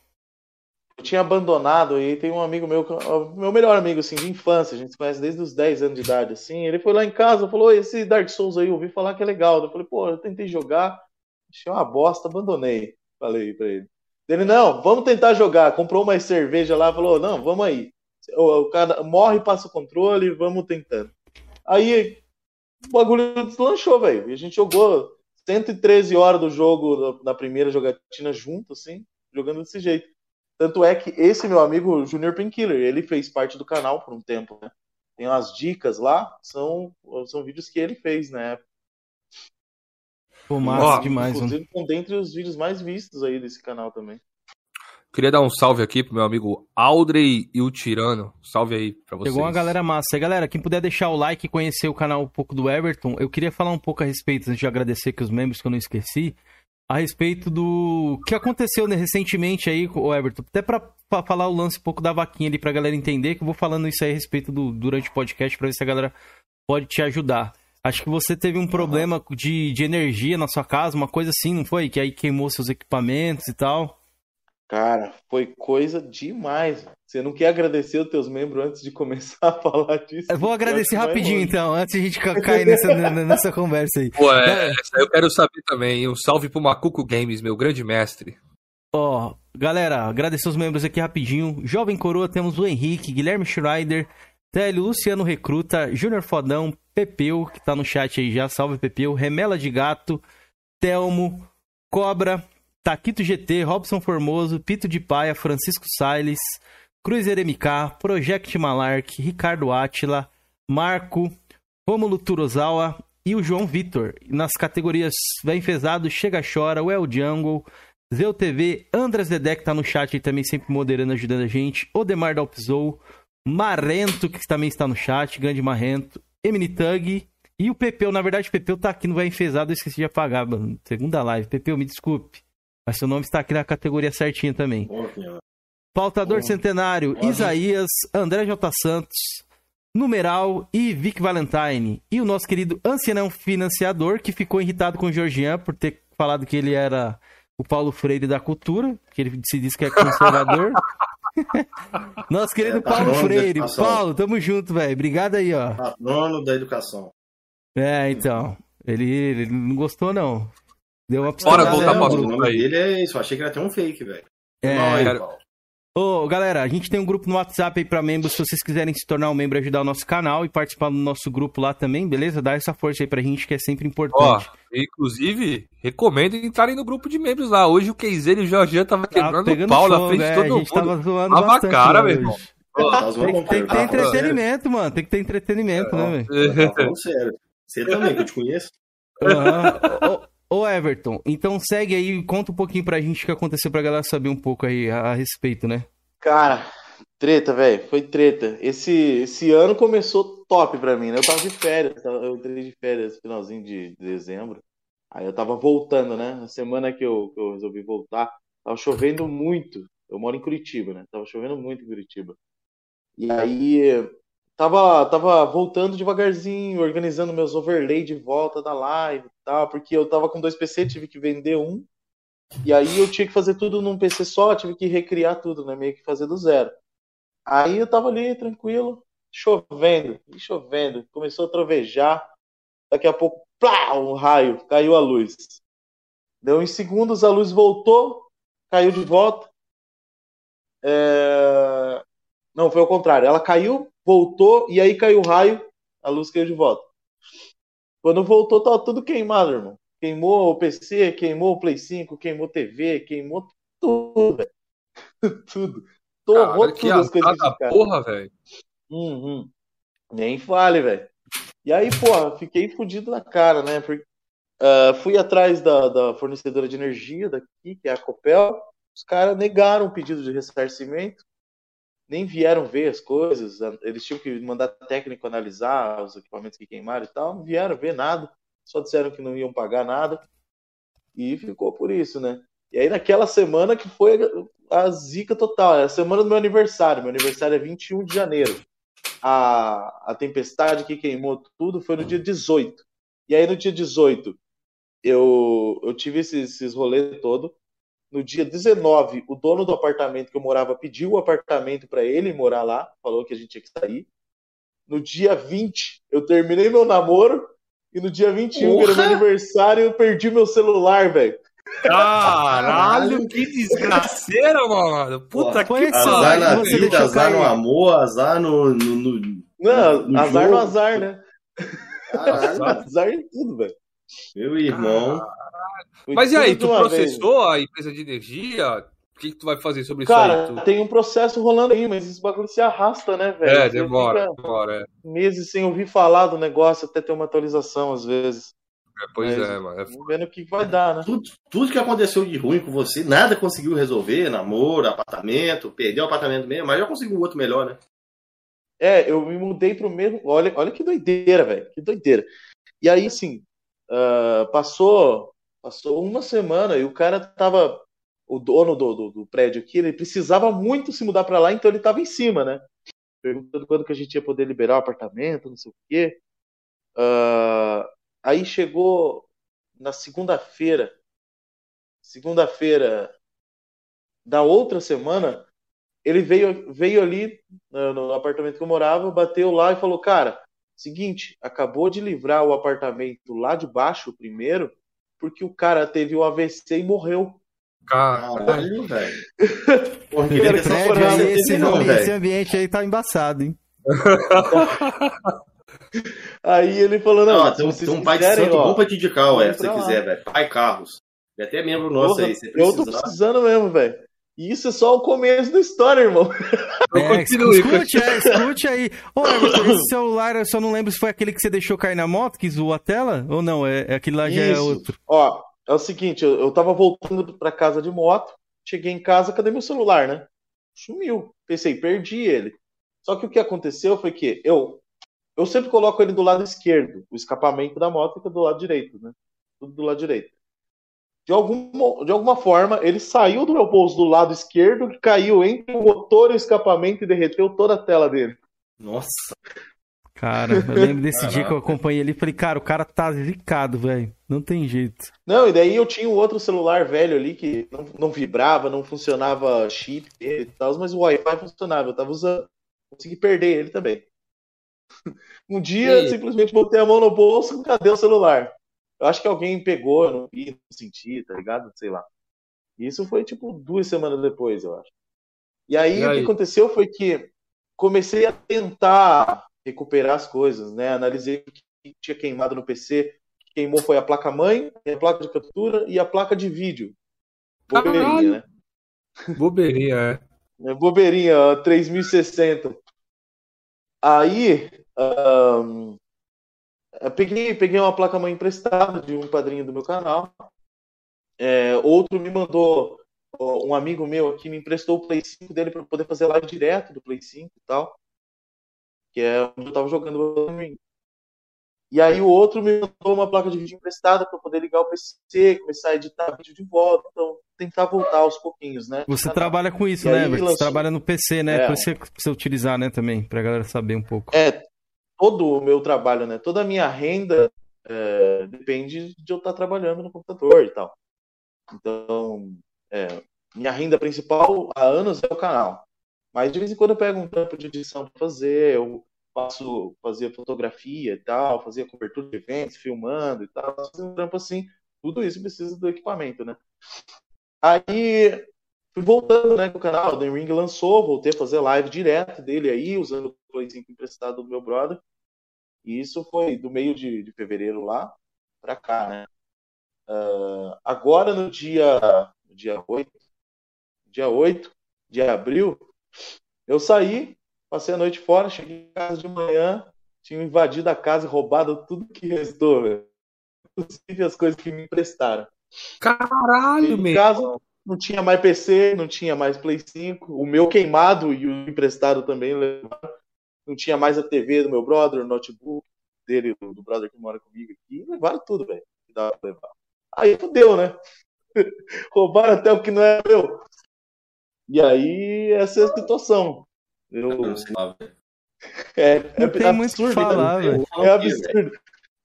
Eu tinha abandonado e tem um amigo meu, meu melhor amigo assim de infância, a gente se conhece desde os 10 anos de idade assim. Ele foi lá em casa, falou: "Oi, esse Dark Souls aí, eu ouvi falar que é legal". Eu falei: "Pô, eu tentei jogar, achei uma bosta, abandonei". Falei pra ele. Ele: "Não, vamos tentar jogar". Comprou mais cerveja lá, falou: "Não, vamos aí". O, o cara morre, passa o controle, vamos tentando. Aí o bagulho deslanchou, velho. E a gente jogou 113 horas do jogo na- primeira jogatina junto, assim, jogando desse jeito. Tanto é que esse meu amigo, Junior Painkiller, ele fez parte do canal por um tempo, né? Tem umas dicas lá, são, são vídeos que ele fez na época. Pô, massa demais, Inclusive, mano. dentre os vídeos mais vistos aí desse canal também. Queria dar um salve aqui pro meu amigo Aldrey e o Tirano. Salve aí pra vocês. Chegou uma galera massa. E galera, quem puder deixar o like e conhecer o canal um pouco do Everton, eu queria falar um pouco a respeito, antes de agradecer que os membros que eu não esqueci, a respeito do que aconteceu né, recentemente aí, o Everton. Até pra, pra, falar o lance um pouco da vaquinha ali pra galera entender, que eu vou falando isso aí a respeito do durante o podcast pra ver se a galera pode te ajudar. Acho que você teve um problema de, de energia na sua casa, uma coisa assim, não foi? Que aí queimou seus equipamentos e tal. Cara, foi coisa demais. Você não quer agradecer os teus membros antes de começar a falar disso? Eu vou agradecer rapidinho, então, antes de a gente cair nessa, nessa conversa aí. Pô, é, eu quero saber também. Um salve pro Macuco Games, meu grande mestre. Ó, oh, galera, agradecer os membros aqui rapidinho. Jovem Coroa, temos o Henrique, Guilherme Schreider, Télio, Luciano Recruta, Júnior Fodão, Pepeu, que tá no chat aí já, salve Pepeu, Remela de Gato, Telmo, Cobra, Taquito GT, Robson Formoso, Pito de Paia, Francisco Sales, Cruiser MK, Project Malark, Ricardo Atila, Marco, Romulo Turozawa e o João Vitor. Nas categorias Vem Fezado, Chega Chora, Well Jungle, Zeu TV, Andras que tá no chat aí também, sempre moderando, ajudando a gente, Odemar Dalpizou, Marrento, que também está no chat, grande Marrento, Emini Tug e o Pepeu. Na verdade, o Pepeu tá aqui no Vai Enfesado, eu esqueci de apagar, mano. Segunda live. Pepeu, me desculpe. Mas seu nome está aqui na categoria certinha também. Pautador Bom. Centenário, Bom. Isaías, André J. Santos, Numeral e Vic Valentine. E o nosso querido ancião financiador, que ficou irritado com o Georgian por ter falado que ele era o Paulo Freire da cultura, que ele se diz que é conservador. nosso querido é, Paulo Freire. Paulo, tamo junto, velho. Obrigado aí, ó. Patrono da educação. É, então. Ele, ele não gostou, não. Deu uma Bora voltar pra assunto aí. Ele é isso, achei que era até um fake, velho. É, não, cara... Ô, galera, a gente tem um grupo no WhatsApp aí pra membros, se vocês quiserem se tornar um membro e ajudar o nosso canal e participar do nosso grupo lá também, beleza? Dá essa força aí pra gente que é sempre importante. Ó, inclusive, recomendo entrarem no grupo de membros lá. Hoje o Keizer e o Jorginho tava quebrando o pau na frente de todo mundo. A gente tava zoando Tava bastante, cara, meu irmão. Tá tem, tem, que ter entretenimento, mano. Tem que ter entretenimento, é, né, velho? Tá sério. Você também, que eu te conheço. Uhum. Ô Everton, então segue aí e conta um pouquinho pra gente o que aconteceu pra galera saber um pouco aí a, a respeito, né? Cara, treta, velho, foi treta. Esse, esse ano começou top pra mim, né? Eu tava de férias, eu entrei de férias finalzinho de dezembro. Aí eu tava voltando, né? Na semana que eu, que eu resolvi voltar, tava chovendo muito. Eu moro em Curitiba, né? Tava chovendo muito em Curitiba. E aí tava, tava voltando devagarzinho, organizando meus overlay de volta da live e tal, porque eu tava com dois PC, tive que vender um. E aí eu tinha que fazer tudo num PC só, tive que recriar tudo, né? Meio que fazer do zero. Aí eu tava ali, tranquilo, chovendo, e chovendo, começou a trovejar. Daqui a pouco, plá, um raio, caiu a luz. Deu em segundos, a luz voltou, caiu de volta. É... Não, foi ao contrário. Ela caiu, voltou e aí caiu o raio, a luz caiu de volta. Quando voltou, tava tudo queimado, irmão. Queimou o PC, queimou o Play 5, queimou TV, queimou tudo, velho. tudo. Torrou cara, tudo as coisas cara. porra, velho. Uhum. Nem fale, velho. E aí, porra, fiquei fudido na cara, né? Porque, uh, fui atrás da, da, fornecedora de energia daqui, que é a Copel. Os caras negaram o pedido de ressarcimento nem vieram ver as coisas, eles tinham que mandar técnico analisar os equipamentos que queimaram e tal, não vieram ver nada, só disseram que não iam pagar nada, e ficou por isso, né? E aí naquela semana que foi a zica total, é a semana do meu aniversário, meu aniversário é 21 de janeiro, a, a tempestade que queimou tudo foi no dia 18, e aí no dia 18 eu, eu tive esses, esses rolês todo, no dia 19, o dono do apartamento que eu morava pediu o apartamento para ele morar lá, falou que a gente tinha que sair. No dia 20, eu terminei meu namoro. E no dia 21, Porra! que era meu aniversário, eu perdi meu celular, velho. Caralho, que desgraceira, mano. Puta Pô, que pariu. Azar na vida, azar no amor, azar no. no, no Não, no azar jogo. no azar, né? azar em tudo, velho. Meu irmão. Mas e aí, tu processou vez. a empresa de energia? que, que tu vai fazer sobre Cara, isso aí? Tu... tem um processo rolando aí, mas esse bagulho se arrasta, né, velho? É, Você demora, demora. É. meses sem ouvir falar do negócio até ter uma atualização, às vezes. É, pois Mas- é, mano. É Vamos vendo o que vai dar, né? Tudo, tudo que aconteceu de ruim com você, nada conseguiu resolver, namoro, apartamento, perdeu o apartamento mesmo, mas já conseguiu outro melhor, né? É, eu me mudei pro mesmo. Olha, olha que doideira, velho. Que doideira. E aí, assim, ah, passou, passou uma semana e o cara tava. O dono do, do, do prédio aqui, ele precisava muito se mudar pra lá, então ele tava em cima, né? Perguntando quando que a gente ia poder liberar o apartamento, não sei o quê. Ah, aí chegou na segunda-feira. Segunda-feira da outra semana, ele veio, veio ali no, no apartamento que eu morava, bateu lá e falou: Cara, seguinte, acabou de livrar o apartamento lá de baixo, primeiro, porque o cara teve o AVC e morreu. Caralho. Velho. Porra, que Cara, Esse esse, não, ambi- velho. esse ambiente aí tá embaçado, hein? Aí ele falou: Não, se tem, um- vocês tem um pai de santo ó, bom pra te indicar, ué, se você quiser, velho. Pai Carlos. Ele é até membro nosso porra, aí, se eu tô precisando mesmo, velho. E isso é só o começo da história, irmão. É, continue, escute, é, escute aí. Ô, Everton, esse celular, eu só não lembro se foi aquele que você deixou cair na moto, que zoou a tela? Ou não? É, é aquele lá já é outro. Ó, é o seguinte, eu, eu tava voltando pra casa de moto, cheguei em casa, cadê meu celular, né? Sumiu. Pensei, perdi ele. Só que o que aconteceu foi que eu eu sempre coloco ele do lado esquerdo, o escapamento da moto fica do lado direito, né? Tudo do lado direito. De alguma, de alguma forma, ele saiu do meu bolso do lado esquerdo, caiu entre o motor e o escapamento e derreteu toda a tela dele. Nossa. Cara, eu lembro desse dia que eu Caraca. acompanhei ele e falei, cara, o cara tá zicado, velho. Não tem jeito. Não, e daí eu tinha um outro celular velho ali que não, não vibrava, não funcionava chip dele e tal, mas o Wi-Fi funcionava, eu tava usando. Consegui perder ele também. Um dia, E- simplesmente botei a mão no bolso, cadê o celular? Eu acho que alguém pegou, eu não vi, não senti, tá ligado? Sei lá. Isso foi tipo duas semanas depois, eu acho. E aí, E o aí? que aconteceu foi que comecei a tentar recuperar as coisas, né? Analisei o que tinha queimado no PC. O que queimou foi a placa-mãe, a placa de captura e a placa de vídeo. Bobeirinha, Caralho! né? Bobeirinha, é. É Bobeirinha, ó, 3060. Aí, ahn, eu peguei, peguei uma placa-mãe emprestada de um padrinho do meu canal. É, outro me mandou, um amigo meu aqui me emprestou o Play 5 dele para poder fazer live direto do Play 5 e tal. Que é onde eu tava jogando. E aí o outro me mandou uma placa de vídeo emprestada para poder ligar o PC, começar a editar vídeo de volta, então tentar voltar aos pouquinhos, né? Você trabalha com isso, E né? Você lançou- trabalha no PC, né? É. Você, pra você utilizar, né, também, pra galera saber um pouco. É, todo o meu trabalho, né? Toda a minha renda é, depende de eu estar trabalhando no computador e tal. Então, é, minha renda principal há anos é o canal. Mas de vez em quando eu pego um tempo de edição para fazer, eu faço, fazia fotografia e tal, fazia cobertura de eventos, filmando e tal, fazia um trampo assim. Tudo isso precisa do equipamento, né? Aí voltando, né, com o canal, o The Ring lançou, voltei a fazer live direto dele aí, usando o 5 emprestado do meu brother. E isso foi do meio de, de fevereiro lá pra cá, né? Ah, agora no dia, dia 8, dia 8 de abril, eu saí, passei a noite fora, cheguei em casa de manhã, tinha invadido a casa e roubado tudo que restou, velho. Inclusive as coisas que me emprestaram. Caralho, meu. casa não tinha mais PC, não tinha mais Play 5, o meu queimado e o emprestado também levaram. Não tinha mais a TV do meu brother, o notebook dele, do, do brother que mora comigo aqui. Levaram tudo, velho. Que dava pra levar. Aí fudeu, né? Roubaram até o que não era meu. E aí, essa é a situação. Eu, Não é, é Não tem muito o que absurdo, falar, né? velho. É absurdo.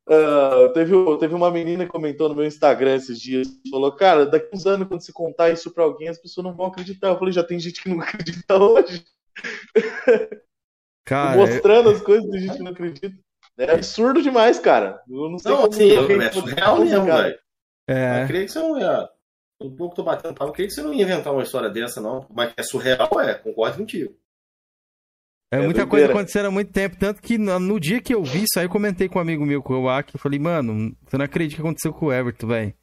Ah, teve, teve uma menina que comentou no meu Instagram esses dias, falou, cara, daqui uns anos, quando você contar isso pra alguém, as pessoas não vão acreditar. Eu falei, já tem gente que não acredita hoje. Cara, é- mostrando as coisas e a gente não acredita. É absurdo demais, cara. Eu não sei Não, como assim, eu, é surreal mesmo, velho. é, Eu creio que você não ia. Um pouco tô batendo papo, eu creio que você não ia inventar uma história dessa, não. Mas que é surreal, é, concordo contigo. é é muita doideira. coisa acontecendo há muito tempo. Tanto que no, no dia que eu vi isso aí, eu comentei com um amigo meu, com o Aki, eu falei, mano, você não acredita o que aconteceu com o Everton, velho.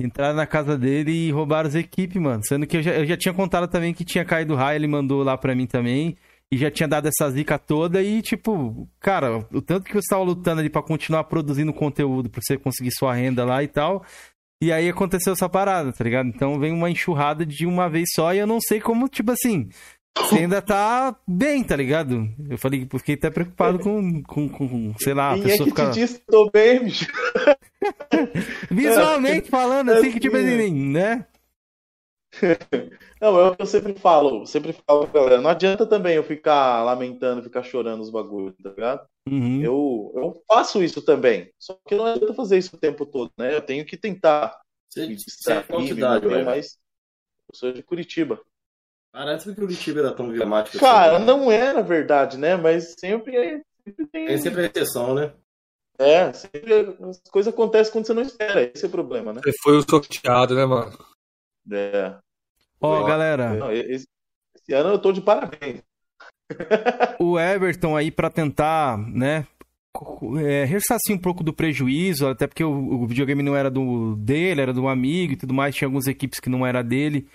Entraram na casa dele e roubaram as equipes, mano. Sendo que eu já, eu já tinha contado também que tinha caído raio, ele mandou lá pra mim também. E já tinha dado essa zica toda e, tipo, cara, o tanto que você tava lutando ali pra continuar produzindo conteúdo, pra você conseguir sua renda lá e tal. E aí aconteceu essa parada, tá ligado? Então vem uma enxurrada de uma vez só e eu não sei como, tipo assim, você ainda tá bem, tá ligado? Eu falei, fiquei até preocupado com, com, com sei lá, a Quem é pessoa que ficar... te disse que tô bem, bicho? Visualmente falando, assim, que tipo Assim, assim, né? Não, é o que eu sempre falo, sempre falo pra galera, não adianta também eu ficar lamentando, ficar chorando os bagulhos, tá ligado? Uhum. Eu, eu faço isso também, só que não adianta fazer isso o tempo todo, né? Eu tenho que tentar Você, me você é me manter, velho? mas eu sou de Curitiba. Parece que Curitiba era tão gramática Cara, assim. não é na verdade, né? Mas sempre, sempre tem. Tem sempre a exceção, né? É, sempre as coisas acontecem quando você não espera. Esse é o problema, né? Você foi o sorteado, né, mano? É. Ó, Ó, galera, Não, esse, esse ano eu tô de parabéns. o Everton aí pra tentar, né, é, ressarcir um pouco do prejuízo, até porque o, o videogame não era do dele, era do amigo e tudo mais, tinha algumas equipes que não era dele,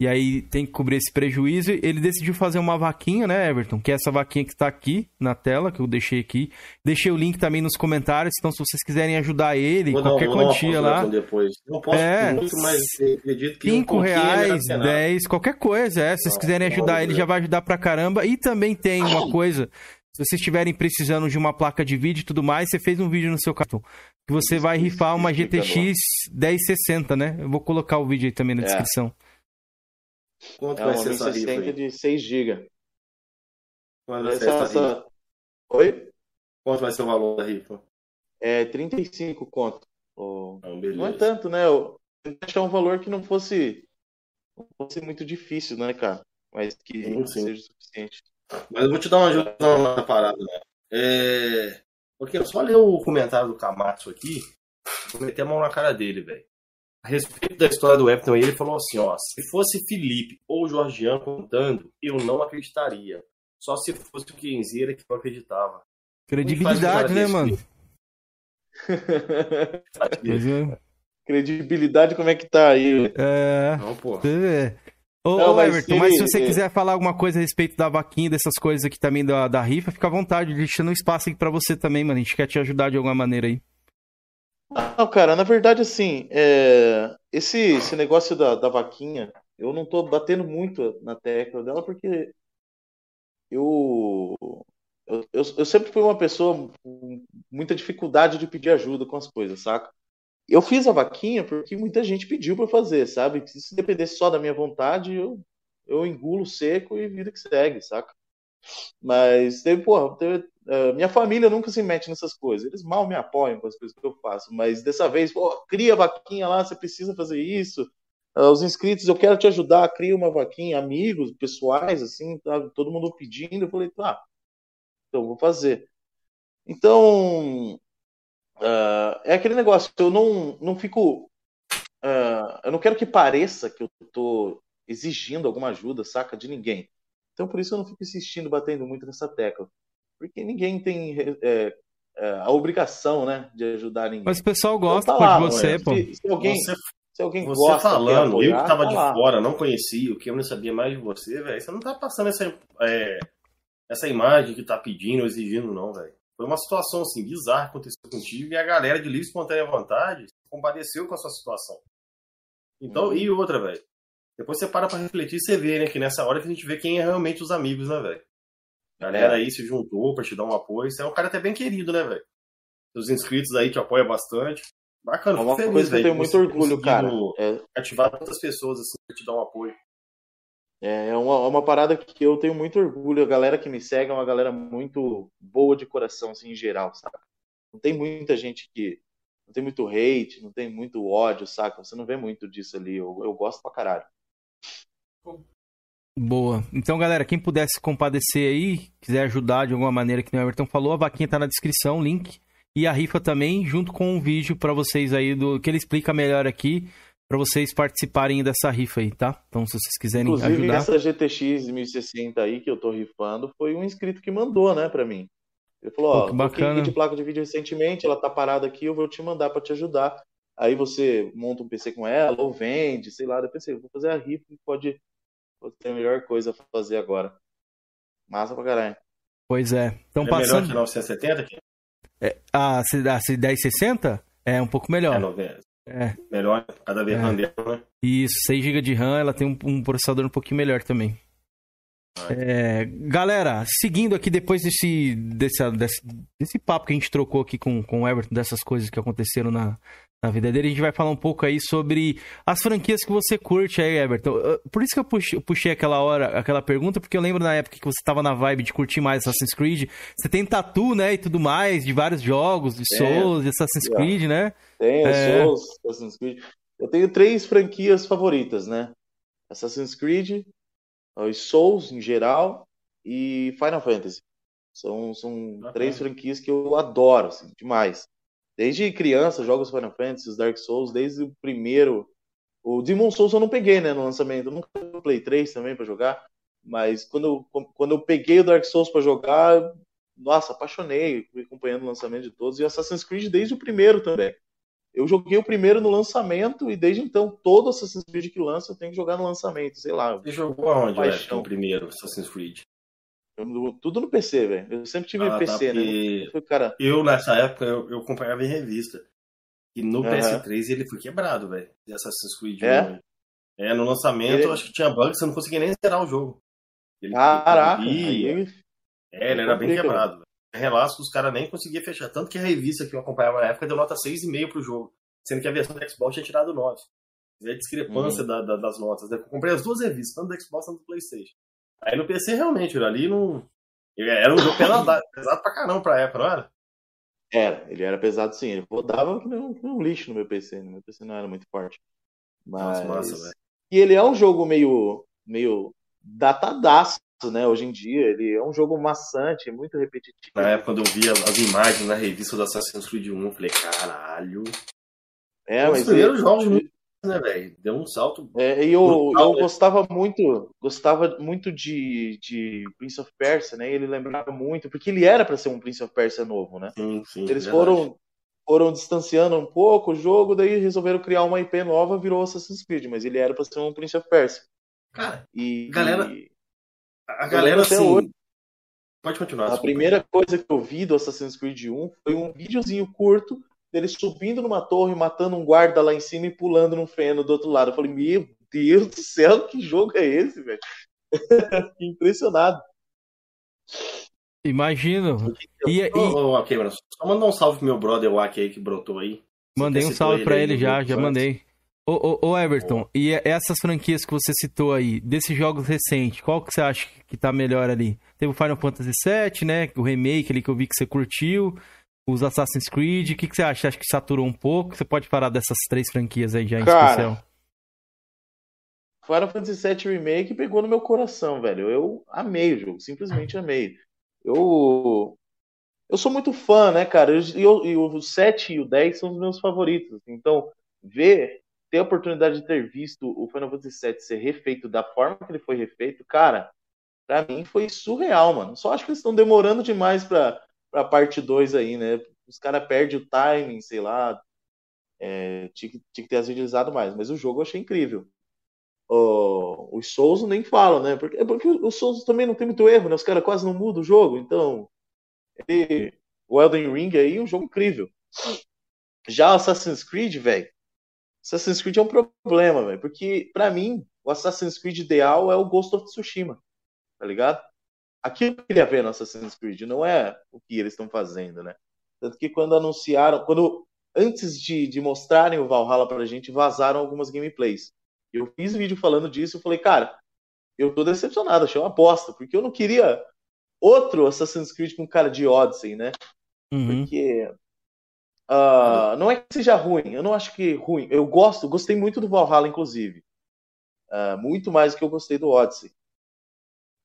e aí tem que cobrir esse prejuízo. Ele decidiu fazer uma vaquinha, né, Everton? Que é essa vaquinha que tá aqui na tela, que eu deixei aqui. Deixei o link também nos comentários, então se vocês quiserem ajudar ele, Vou qualquer dar quantia lá. Depois. Não posso É. muito, mas acredito que um 5 pouquinho é melhor reais, que nada. 10, qualquer coisa, é. Se vocês quiserem ajudar não, ele, já vai ajudar pra caramba. E também tem uma coisa, se vocês estiverem precisando de uma placa de vídeo e tudo mais, você fez um vídeo no seu cartão. Que você vai rifar uma GTX 1060, né? Eu vou colocar o vídeo aí também na É. descrição. Quanto É vai ser essa rifa 1060 aí? de 6 GB. Quanto vai ser Essa, essa rifa? Oi? Quanto vai ser o valor da rifa? É 35 conto. Ô, Não, Não é tanto, né? Eu achar um valor que não fosse, não fosse muito difícil, né, cara? Mas que Sim, sim. seja suficiente. Mas eu vou te dar uma ajuda na parada, né? É... Porque eu só ler o comentário do Kamatsu aqui, vou meter a mão na cara dele, velho. A respeito da história do Everton, ele falou assim, ó, se fosse Felipe ou Jorgian contando, eu não acreditaria. Só se fosse o Kenzeira que eu acreditava. Credibilidade, né, mano? é. Credibilidade, como é que tá aí? É. Não, pô. Ô, Não, mas Everton, mas se você quiser falar alguma coisa a respeito da vaquinha, dessas coisas aqui também da, da rifa, fica à vontade, deixando um espaço aqui pra você também, mano. A gente quer te ajudar de alguma maneira aí. Não, cara, na verdade, assim, é, esse, esse negócio da, da vaquinha, eu não tô batendo muito na tecla dela porque eu, eu, eu, eu sempre fui uma pessoa com muita dificuldade de pedir ajuda com as coisas, saca? Eu fiz a vaquinha porque muita gente pediu pra fazer, sabe? Se dependesse só da minha vontade, eu, eu engulo seco e vida que segue, saca? Mas teve, porra, teve, eh, minha família nunca se mete nessas coisas. Eles mal me apoiam com as coisas que eu faço. Mas dessa vez, pô, cria vaquinha lá, você precisa fazer isso. Ah, os inscritos, eu quero te ajudar, cria uma vaquinha, amigos, pessoais, assim, tá, todo mundo pedindo. Eu falei, tá, então vou fazer. Então, ah, é aquele negócio, eu não, não fico. ah, eu não quero que pareça que eu tô exigindo alguma ajuda, saca, de ninguém. Então, por isso eu não fico insistindo, batendo muito nessa tecla. Porque ninguém tem é, é, a obrigação, né, de ajudar ninguém. Mas o pessoal gosta Então tá lá, de você, pô. Se, se alguém, Você, se alguém você gosta, falando, eu apoiar, que tava tá de lá. fora, não conhecia, o que eu não sabia mais de você, velho. Você não tá passando essa, é, essa imagem que tá pedindo ou exigindo, não, velho. Foi uma situação, assim, bizarra que aconteceu contigo e a galera de livre espontânea vontade compadeceu com a sua situação. Então, Uhum. e outra, velho. Depois você para pra refletir e você vê, né, que nessa hora que a gente vê quem é realmente os amigos, né, velho. A galera É. aí se juntou pra te dar um apoio. Você é um cara até bem querido, né, velho? Os inscritos aí te apoiam bastante. Bacana, É uma feliz, coisa que eu tenho de muito orgulho, cara. É, ativar tantas pessoas assim pra te dar um apoio. É é uma, é uma parada que eu tenho muito orgulho. A galera que me segue é uma galera muito boa de coração, assim, em geral, saca? Não tem muita gente que. Não tem muito hate, não tem muito ódio, saca? Você não vê muito disso ali. Eu, eu gosto pra caralho. Boa. Então, galera, quem puder se compadecer aí, quiser ajudar de alguma maneira, que o Everton falou, a vaquinha tá na descrição, link. E a rifa também, junto com um vídeo pra vocês aí, do que ele explica melhor aqui, pra vocês participarem dessa rifa aí, tá? Então, se vocês quiserem Inclusive, ajudar. essa GTX 1060 aí que eu tô rifando foi um inscrito que mandou, né, pra mim. Ele falou: Ó, que troquei bacana. de placa de vídeo recentemente, ela tá parada aqui, eu vou te mandar pra te ajudar. aí você monta um PC com ela, ou vende, sei lá. Depois pensei, vou fazer a rifa pode, pode ser a melhor coisa a fazer agora. Massa pra caralho. Pois é. Então, é passando... melhor que 970 aqui? É, a, a 1060 é um pouco melhor. É, 90. É. Melhor, cada vez É. RAM dela, né? Isso, 6 GB de RAM, ela tem um, um processador um pouquinho melhor também. É, galera, seguindo aqui depois desse, desse, desse, desse papo que a gente trocou aqui com, com o Everton, dessas coisas que aconteceram na, na vida dele, a gente vai falar um pouco aí sobre as franquias que você curte aí, Everton. Uh, Por isso que eu puxei, aquela hora, aquela pergunta, porque eu lembro na época que você tava na vibe de curtir mais Assassin's Creed. Você tem tatu, né, e tudo mais, de vários jogos, de. Souls, de Assassin's. Creed, né? Tem, É. Souls, Assassin's Creed. Eu tenho três franquias favoritas, né? Assassin's Creed, os Souls em geral e Final Fantasy. São, são três franquias que eu adoro, assim, demais. Desde criança, jogo os Final Fantasy, os Dark Souls, desde o primeiro. O Demon Souls eu não peguei, né, no lançamento. Eu nunca Play 3 também pra jogar. Mas quando eu, quando eu peguei o Dark Souls pra jogar, nossa, apaixonei, fui acompanhando o lançamento de todos. E Assassin's Creed desde o primeiro também. Eu joguei o primeiro no lançamento e desde então todo Assassin's Creed que lança eu tenho que jogar no lançamento, sei lá. Você jogou aonde, Paixão. O primeiro Assassin's Creed? Eu- tudo no PC, velho. Eu sempre tive Ah, tá, PC, né? porque- Eu cara, Eu, nessa época, eu, eu acompanhava em revista. E no Aham. PS3 ele foi quebrado, velho. De Assassin's Creed É? 1, velho. É, no lançamento Ele- eu acho que tinha bug, você não conseguia nem zerar o jogo. Ele, caraca. ele- aí- é, ele era bem quebrado. velho. Relatos que os caras nem conseguiam fechar. Tanto que a revista que eu acompanhava na época deu nota 6,5 pro jogo. Sendo que a versão do Xbox tinha tirado 9. Vê a Uhum. discrepância da- da- das notas. né? Eu comprei as duas revistas, tanto do Xbox quanto do Playstation. Aí no PC, realmente, ali não. Era um jogo pesado, pesado pra caramba pra época, não era? Era, ele era pesado sim. Ele rodava que um, um lixo no meu PC. né? Meu PC não era muito forte. Mas. Nossa, massa, velho. E ele é um jogo meio, meio datadaço, né? Hoje em dia. Ele é um jogo maçante, muito repetitivo. Na época, quando eu via as imagens na revista do Assassin's Creed 1, eu falei, caralho. É, Os mas primeiros ele- jogos muito, né, velho? Deu um salto. É, e eu, Brutal, eu né? gostava muito, gostava muito de, de Prince of Persia, né? Ele lembrava muito, porque ele era para ser um Prince of Persia novo, né? Sim, sim. Eles verdade. foram foram distanciando um pouco o jogo, daí resolveram criar uma IP nova, virou Assassin's Creed, mas ele era para ser um Prince of Persia. Cara, E Galera, a galera assim. hoje. Pode continuar. a primeira coisa que eu vi do Assassin's Creed 1 foi um videozinho curto dele subindo numa torre, matando um guarda lá em cima e pulando no feno do outro lado. Eu falei, meu Deus do céu, que jogo é esse, velho? Fiquei impressionado. Imagino. E, e Ô, ô, ok, mano. Só mandar um salve pro meu brother Waki aí que brotou aí. mandei um salve pra aí ele no já, já antes. mandei. Ô, ô, ô, Everton, e essas franquias que você citou aí, desses jogos recentes, qual que você acha que tá melhor ali? Teve o Final Fantasy VII, né? O remake ali que eu vi que você curtiu. Os Assassin's Creed, o que, que você acha? Acho que saturou um pouco? Você pode falar dessas três franquias aí já em Cara, especial? Final Fantasy VII Remake pegou no meu coração, velho. Eu amei o jogo, simplesmente amei. Eu eu sou muito fã, né, cara? E e o 7 e o 10 são os meus favoritos. Então, ver, ter a oportunidade de ter visto o Final Fantasy VII ser refeito da forma que ele foi refeito, cara, pra mim foi surreal, mano. Só acho que eles estão demorando demais pra, pra parte 2 aí, né? Os caras perdem o timing, sei lá. É, tinha, que, tinha que ter agilizado mais. Mas o jogo eu achei incrível. Ó, os Souls nem falam, né? Porque, é porque os Souls também não tem muito erro, né? Os caras quase não mudam o jogo, então. o Elden Ring aí um jogo incrível. Já o Assassin's Creed, velho. Assassin's Creed é um problema, velho. Porque, pra mim, o Assassin's Creed ideal é o Ghost of Tsushima. Tá ligado? Aquilo que eu queria ver no Assassin's Creed, não é o que eles estão fazendo, né? Tanto que quando anunciaram, quando antes de, de mostrarem o Valhalla pra gente, vazaram algumas gameplays. Eu fiz vídeo falando disso e falei, cara, eu tô decepcionado, achei uma bosta, porque eu não queria outro Assassin's Creed com cara de Odyssey, né? Uhum. Porque ah, não é que seja ruim, eu não acho que ruim. Eu gosto, gostei muito do Valhalla, inclusive. Ah, muito mais do que eu gostei do Odyssey.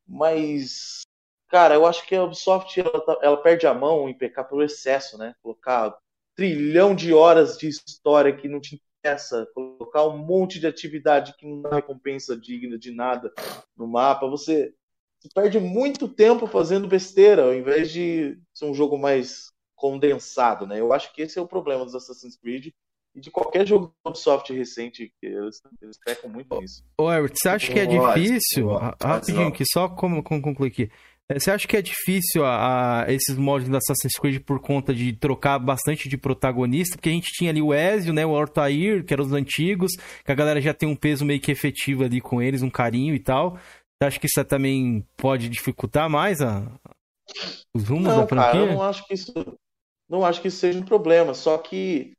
Mas, cara, eu acho que a Ubisoft ela, tá- ela perde a mão em pecar pelo excesso, né? Colocar trilhão de horas de história que não te interessa, colocar um monte de atividade que não dá recompensa digna de nada no mapa. Você, você perde muito tempo fazendo besteira, ao invés de ser um jogo mais condensado, né? Eu acho que esse é o problema dos Assassin's Creed. e de qualquer jogo do Ubisoft recente, que eles, eles pecam muito nisso. Ô, Herbert, você acha que é difícil? Rapidinho, que só como, como concluir aqui. É, você acha que é difícil a, a, esses mods da Assassin's Creed por conta de trocar bastante de protagonista? Porque a gente tinha ali o Ezio, né, o Altair, que eram os antigos, que a galera já tem um peso meio que efetivo ali com eles, um carinho e tal. Você acha que isso também pode dificultar mais a, os rumos não, da franquia? Cara, eu não acho que isso não acho que isso seja um problema, só que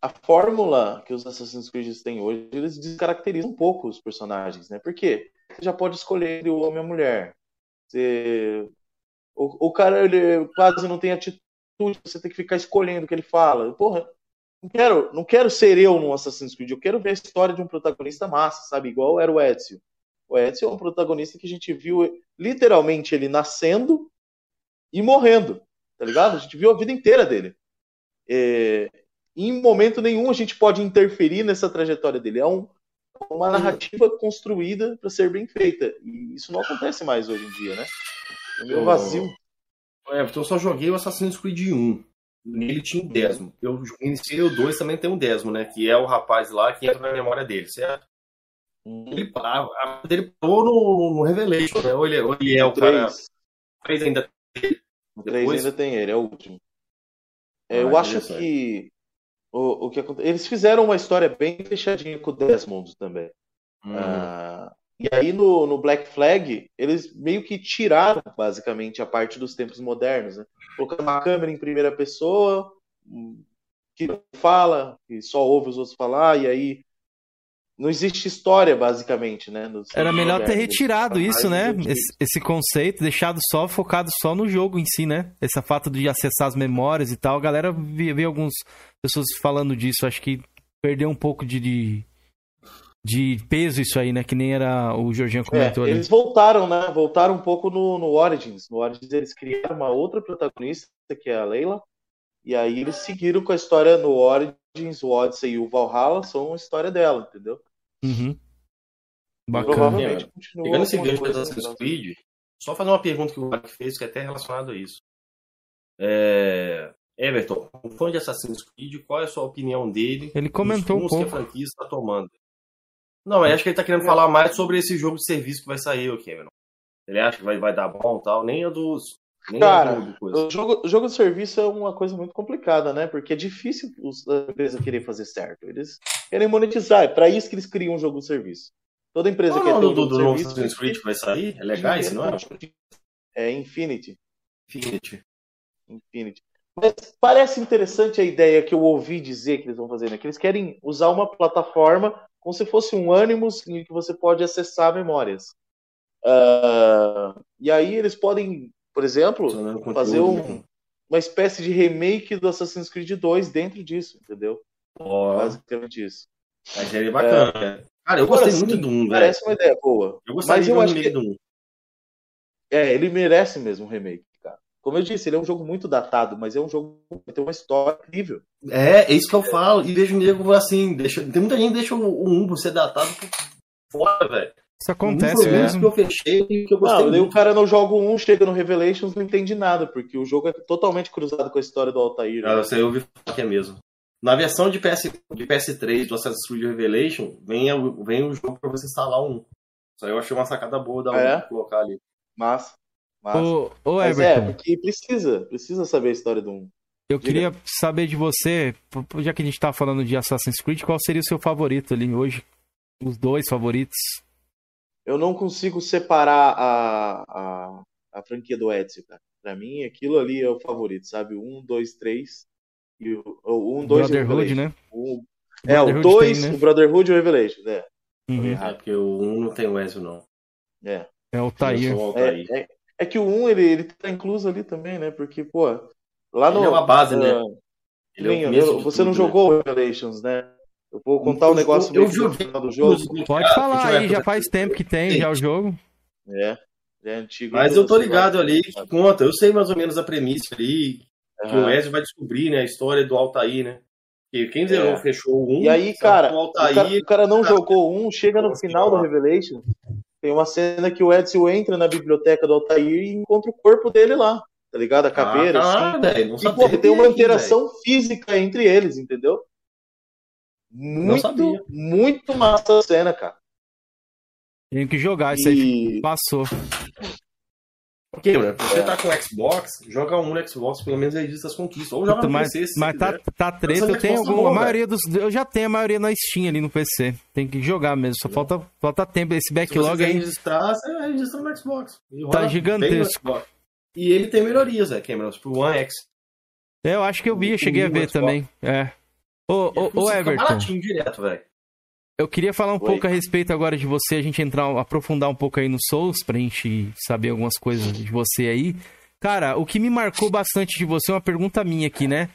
a fórmula que os Assassin's Creed têm hoje, eles descaracterizam um pouco os personagens, né? Por quê? Você já pode escolher o homem e a mulher. Você... O, o cara ele quase não tem atitude, você tem que ficar escolhendo o que ele fala. Porra, não quero, não quero ser eu no Assassin's Creed, eu quero ver a história de um protagonista massa, sabe? Igual era o Ezio. O Ezio é um protagonista que a gente viu literalmente ele nascendo e morrendo, tá ligado? A gente viu a vida inteira dele. É, em momento nenhum a gente pode interferir nessa trajetória dele. É um, uma narrativa construída para ser bem feita. E isso não acontece mais hoje em dia, né? É meio vazio. É, então eu só joguei o Assassin's Creed 1. Nele tinha um décimo. Eu iniciei o 2 também tem um décimo, né? Que é o rapaz lá que entra na memória dele, certo? Hum. Ele, a, a dele parou no, no Revelation, né? Ou ele, ou ele é o, o cara. O 3 ainda tem. O 3 ainda tem ele, é o último. É, ah, eu acho que o, o que Eles fizeram uma história bem fechadinha com o Desmond também. Uhum. Ah, e aí no, no, Black Flag, eles meio que tiraram basicamente a parte dos tempos modernos, né? Colocando uma câmera em primeira pessoa, que não fala, que só ouve os outros falar, e aí não existe história, basicamente, né? Era melhor ter retirado isso, né? Esse, esse, conceito, deixado só, focado só no jogo em si, né? Esse fato de acessar as memórias e tal. A galera vi algumas pessoas falando disso. Acho que perdeu um pouco de, de, de, peso isso aí, né? Que nem era o Jorginho é, comentou. É, eles voltaram, né? Voltaram um pouco no, no Origins. No Origins eles criaram uma outra protagonista, que é a Leila. E aí eles seguiram com a história no Origins, o Odyssey e o Valhalla são a história dela, entendeu? Uhum. Bacana. Provavelmente continua. Pegando esse gancho da Assassin's Creed, só fazer uma pergunta que o Mark fez que é até relacionado a isso. É... Everton, um fã de Assassin's Creed, qual é a sua opinião dele? Ele comentou um pouco. que a franquia está tomando. Não, eu acho que ele está querendo falar mais sobre esse jogo de serviço que vai sair, o Cameron. Ele acha que vai, vai dar bom e tal, nem a dos Cara, o jogo, jogo de serviço é uma coisa muito complicada, né? Porque é difícil a empresa querer fazer certo. Eles querem monetizar, é para isso que eles criam um jogo de serviço. Toda empresa que quer ter um do, do novo Assassin's Creed vai sair? É legal isso, não é? É Infinity. Infinity. Infinity. Mas parece interessante a ideia que eu ouvi dizer que eles vão fazer, né? Que eles querem usar uma plataforma como se fosse um Animus em que você pode acessar memórias. Uh, e aí eles podem por exemplo, fazer um, né? uma espécie de remake do Assassin's Creed 2 dentro disso, entendeu? Oh. Basicamente isso. Mas seria bacana. É... Cara, eu gostei muito do 1, velho. Parece uma ideia boa. Eu gostei mas eu acho que... do 1. É, ele merece mesmo um remake, cara. Como eu disse, ele é um jogo muito datado, mas é um jogo que tem uma história incrível. É, é isso que eu falo. E vejo o nego assim, deixa... tem muita gente que deixa o 1 por ser datado por fora, velho. Isso acontece mesmo. Que eu fechei que eu gostei. Não, o cara no jogo 1 chega no Revelations não entende nada, porque o jogo é totalmente cruzado com a história do Altair. Né? Ah, você ouviu falar que é mesmo. Na versão de, PS, de PS3 do Assassin's Creed Revelation, vem, vem o jogo pra você instalar um. Isso aí eu achei uma sacada boa da ah, é? colocar ali. Massa. Massa. Ô, ô Mas é, porque precisa, precisa saber a história do 1. Eu Diga. queria saber de você, já que a gente tá falando de Assassin's Creed, qual seria o seu favorito ali hoje? Os dois favoritos? Eu não consigo separar a, a, a franquia do Ezio, cara. Pra mim, aquilo ali é o favorito, sabe? Um, dois, três. E o, o um, dois Brotherhood, né? O, é, o dois, tem, né? o Brotherhood e o Revelation, né? Uhum. É, porque o um não tem o Ezio, não. É. É o Tair. É, é, é, que o um, ele, ele tá incluso ali também, né? Porque, pô, lá no... Ele é uma base, uh, né? Ele é você tudo, não jogou o Revelations, né? Eu vou contar um negócio eu, eu joguei do jogo. Pode falar aí, já faz tempo que tem já o jogo. É, é antigo. Mas eu tô ligado ali que conta, eu sei mais ou menos a premissa ali, que o Ezio vai descobrir, né, a história do Altair, né? Que quem zerou é. fechou um. E aí, cara, o, Altair, o, cara, o cara não jogou um, chega no final do Revelation, tem uma cena que o Ezio entra na biblioteca do Altair e encontra o corpo dele lá, tá ligado? A caveira, ah, assim. Véio, e, pô, tem uma interação véio. física entre eles, entendeu? Muito, muito massa a cena, cara. Tem que jogar, isso aí passou. Ok, mano, você tá com Xbox, joga um no Xbox, pelo menos registra as conquistas. Ou joga no mas, PC. mas tá, tá treta, eu tenho alguma. a maioria dos. Eu já tenho a maioria na Steam ali no PC. Tem que jogar mesmo. Só falta, falta tempo. Esse backlog Se aí. registrar, você registra no Xbox. Tá gigantesco. E ele tem melhorias, né, Cameron? Pro One X. É, eu acho que eu vi, eu cheguei a ver também. É. Ô, ô, ô Everton. direto. Eu queria falar um Oi. pouco a respeito agora de você, a gente entrar, aprofundar um pouco aí no Souls, pra gente saber algumas coisas de você aí. Cara, o que me marcou bastante de você é uma pergunta minha aqui, né?